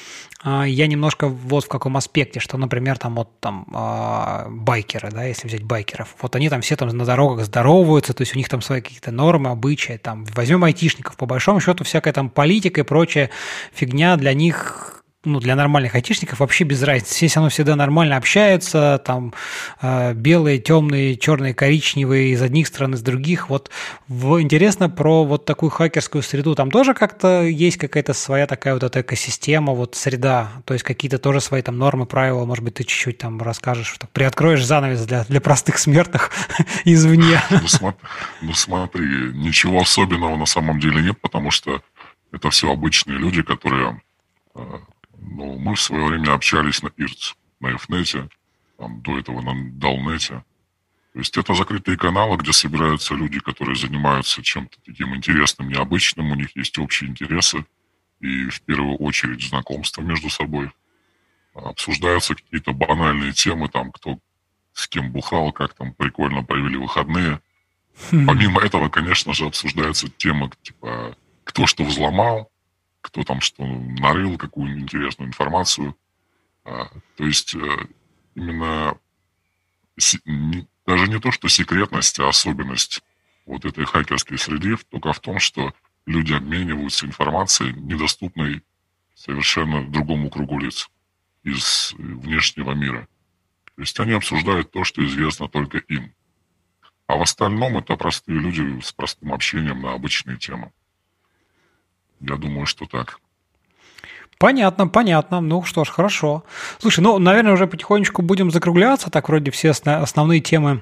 я немножко вот в каком аспекте, что, например, там вот там э, байкеры, да, если взять байкеров, вот они там все там на дорогах здороваются, то есть у них там свои какие-то нормы, обычаи, там возьмем айтишников, по большому счету всякая там политика и прочая фигня для них ну, для нормальных айтишников вообще без разницы. Все равно всегда нормально общаются, там э, белые, темные, черные, коричневые из одних стран, из других. Вот в, интересно про вот такую хакерскую среду. Там тоже как-то есть какая-то своя такая вот эта экосистема, вот среда, то есть какие-то тоже свои там нормы, правила, может быть, ты чуть-чуть там расскажешь, что приоткроешь занавес для, для простых смертных извне. Ну смотри, ну смотри, ничего особенного на самом деле нет, потому что это все обычные люди, которые э, ну, мы в свое время общались на ИРЦ, на Эфнете, там, до этого на Далнете. То есть это закрытые каналы, где собираются люди, которые занимаются чем-то таким интересным, необычным, у них есть общие интересы и в первую очередь знакомства между собой. Обсуждаются какие-то банальные темы, там, кто с кем бухал, как там прикольно провели выходные. Помимо этого, конечно же, обсуждаются темы, типа, кто что взломал, кто там что нарыл, какую интересную информацию. А, то есть э, именно даже не то, что секретность, а особенность вот этой хакерской среды только в том, что люди обмениваются информацией, недоступной совершенно другому кругу лиц из внешнего мира. То есть они обсуждают то, что известно только им. А в остальном это простые люди с простым общением на обычные темы. Я думаю, что так. Понятно, понятно. Ну что ж, хорошо. Слушай, ну, наверное, уже потихонечку будем закругляться. Так вроде все основные темы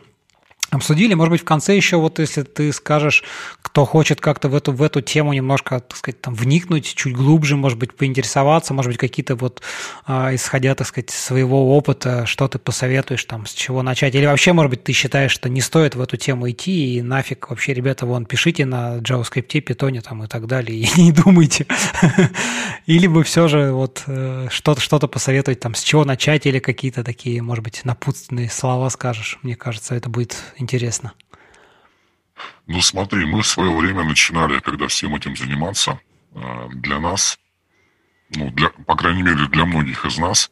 обсудили. Может быть, в конце еще, вот если ты скажешь, кто хочет как-то в эту, в эту тему немножко, так сказать, там, вникнуть чуть глубже, может быть, поинтересоваться, может быть, какие-то вот, э, исходя, так сказать, своего опыта, что ты посоветуешь, там, с чего начать? Или вообще, может быть, ты считаешь, что не стоит в эту тему идти, и нафиг вообще, ребята, вон, пишите на JavaScript, Python там и так далее, и не думайте. Или бы все же вот э, что-то что посоветовать, там, с чего начать, или какие-то такие, может быть, напутственные слова скажешь. Мне кажется, это будет интересно. Ну смотри, мы в свое время начинали, когда всем этим заниматься, а, для нас, ну, для, по крайней мере, для многих из нас,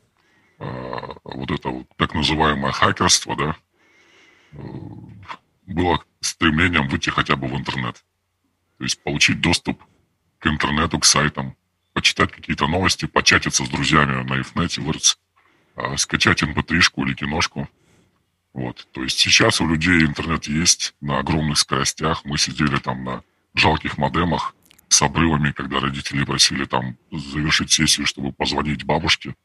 а, вот это вот так называемое хакерство, да, э, было стремлением выйти хотя бы в интернет. То есть получить доступ к интернету, к сайтам, почитать какие-то новости, початиться с друзьями на Ифнете, скачать mp3 эм или киношку, вот. То есть сейчас у людей интернет есть на огромных скоростях. Мы сидели там на жалких модемах с обрывами, когда родители просили там завершить сессию, чтобы позвонить бабушке.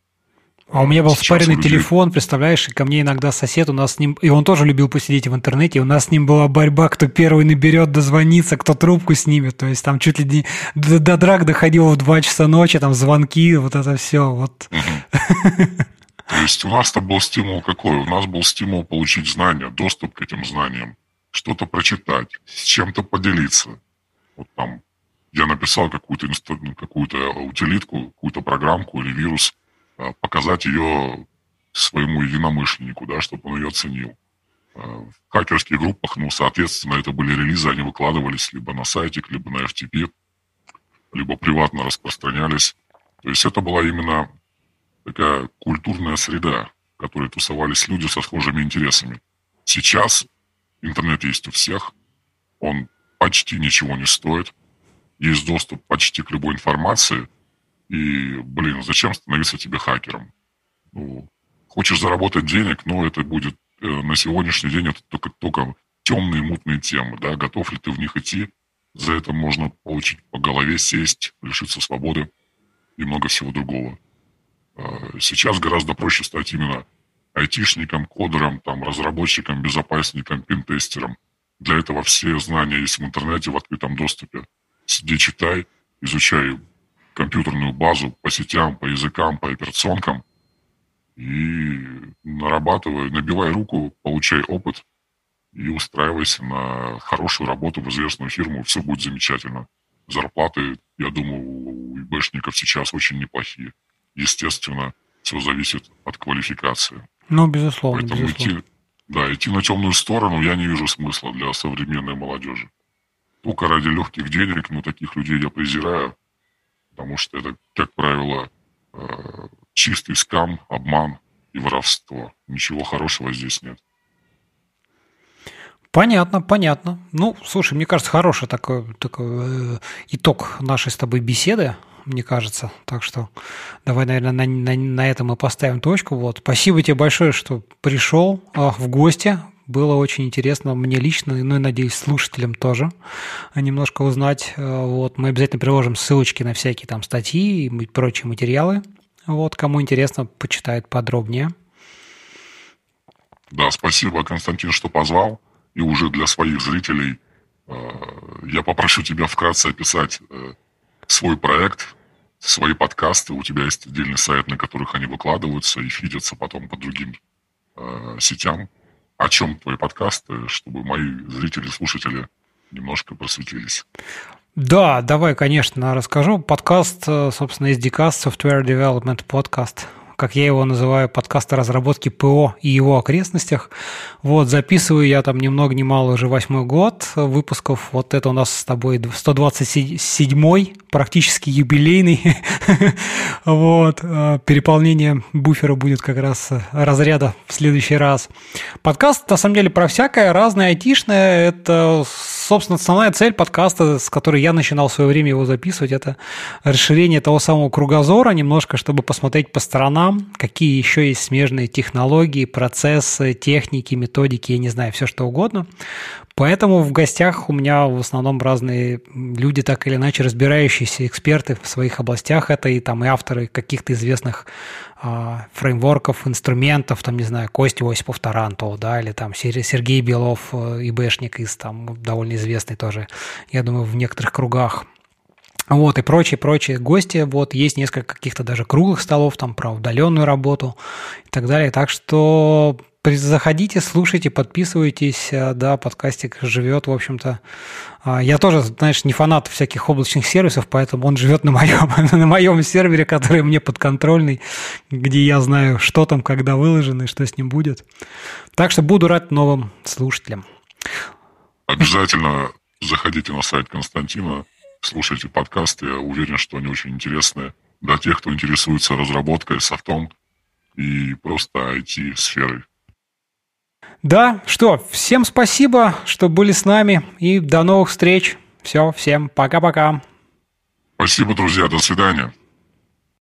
А у меня был Сейчас спаренный людей... телефон, представляешь, и ко мне иногда сосед, у нас с ним, и он тоже любил посидеть в интернете, у нас с ним была борьба, кто первый наберет, дозвонится, кто трубку снимет, то есть там чуть ли не до, до драк доходило в 2 часа ночи, там звонки, вот это все, вот. То есть у нас-то был стимул какой? У нас был стимул получить знания, доступ к этим знаниям, что-то прочитать, с чем-то поделиться. Вот там я написал какую-то какую утилитку, какую-то программку или вирус, а, показать ее своему единомышленнику, да, чтобы он ее ценил. А, в хакерских группах, ну, соответственно, это были релизы, они выкладывались либо на сайтик, либо на FTP, либо приватно распространялись. То есть это была именно такая культурная среда, в которой тусовались люди со схожими интересами. Сейчас интернет есть у всех, он почти ничего не стоит, есть доступ почти к любой информации, и, блин, зачем становиться тебе хакером? Ну, Хочешь заработать денег, но это будет э, на сегодняшний день это только, только темные мутные темы, да, готов ли ты в них идти, за это можно получить по голове, сесть, лишиться свободы и много всего другого. А, сейчас гораздо проще стать именно айтишником, кодером, там, разработчиком, безопасником, пинтестером. Для этого все знания есть в интернете в открытом доступе. Сиди, читай, изучай компьютерную базу по сетям, по языкам, по операционкам и нарабатывай, набивай руку, получай опыт и устраивайся на хорошую работу в известную фирму, все будет замечательно. Зарплаты, я думаю, у ИБшников сейчас очень неплохие. Естественно, все зависит от квалификации. Ну, безусловно. Поэтому безусловно. идти, да, идти на темную сторону я не вижу смысла для современной молодежи. Только ради легких денег, но таких людей я презираю, потому что это, как правило, э, чистый скам, обман и воровство. Ничего хорошего здесь нет. Понятно, понятно. Ну, слушай, мне кажется, хороший такой, такой э, итог нашей с тобой беседы, мне кажется. Так что давай, наверное, на, на, на этом мы поставим точку. Вот. Спасибо тебе большое, что пришел э, в гости. Было очень интересно мне лично, ну и, надеюсь, слушателям тоже немножко узнать. Э, вот. Мы обязательно приложим ссылочки на всякие там статьи и прочие материалы. Вот, кому интересно, почитает подробнее. Да, спасибо, Константин, что позвал и уже для своих зрителей э, я попрошу тебя вкратце описать э, свой проект, свои подкасты. У тебя есть отдельный сайт, на которых они выкладываются и фидятся потом по другим э, сетям. О чем твои подкасты, чтобы мои зрители, слушатели немножко просветились? Да, давай, конечно, расскажу. Подкаст, собственно, SDCast, Software Development Podcast как я его называю, подкаст о разработке ПО и его окрестностях. Вот, записываю я там ни много ни мало уже восьмой год выпусков. Вот это у нас с тобой 127-й, практически юбилейный. вот, э, переполнение буфера будет как раз разряда в следующий раз. Подкаст, на самом деле, про всякое, разное, айтишное. Это, собственно, основная цель подкаста, с которой я начинал в свое время его записывать, это расширение того самого кругозора немножко, чтобы посмотреть по сторонам, вам, какие еще есть смежные технологии, процессы, техники, методики, я не знаю, все что угодно. Поэтому в гостях у меня в основном разные люди, так или иначе разбирающиеся эксперты в своих областях. Это и там и авторы каких-то известных а, фреймворков, инструментов, там, не знаю, Костя Осипов Тарантов, да, или там Сергей Белов, э, ИБшник из там довольно известный тоже, я думаю, в некоторых кругах. Вот, и прочие-прочие гости. Вот, есть несколько каких-то даже круглых столов там про удаленную работу и так далее. Так что заходите, слушайте, подписывайтесь. Э, да, подкастик живет, в общем-то. А, я тоже, знаешь, не фанат всяких облачных сервисов, поэтому он живет на моем, на моем сервере, который мне подконтрольный, где я знаю, что там, когда выложено и что с ним будет. Так что буду рад новым слушателям. Обязательно заходите на сайт Константина, слушайте подкасты. Я уверен, что они очень интересные для тех, кто интересуется разработкой, софтом и просто IT-сферой. Да, что, всем спасибо, что были с нами, и до новых встреч. Все, всем пока-пока. Спасибо, друзья, до свидания.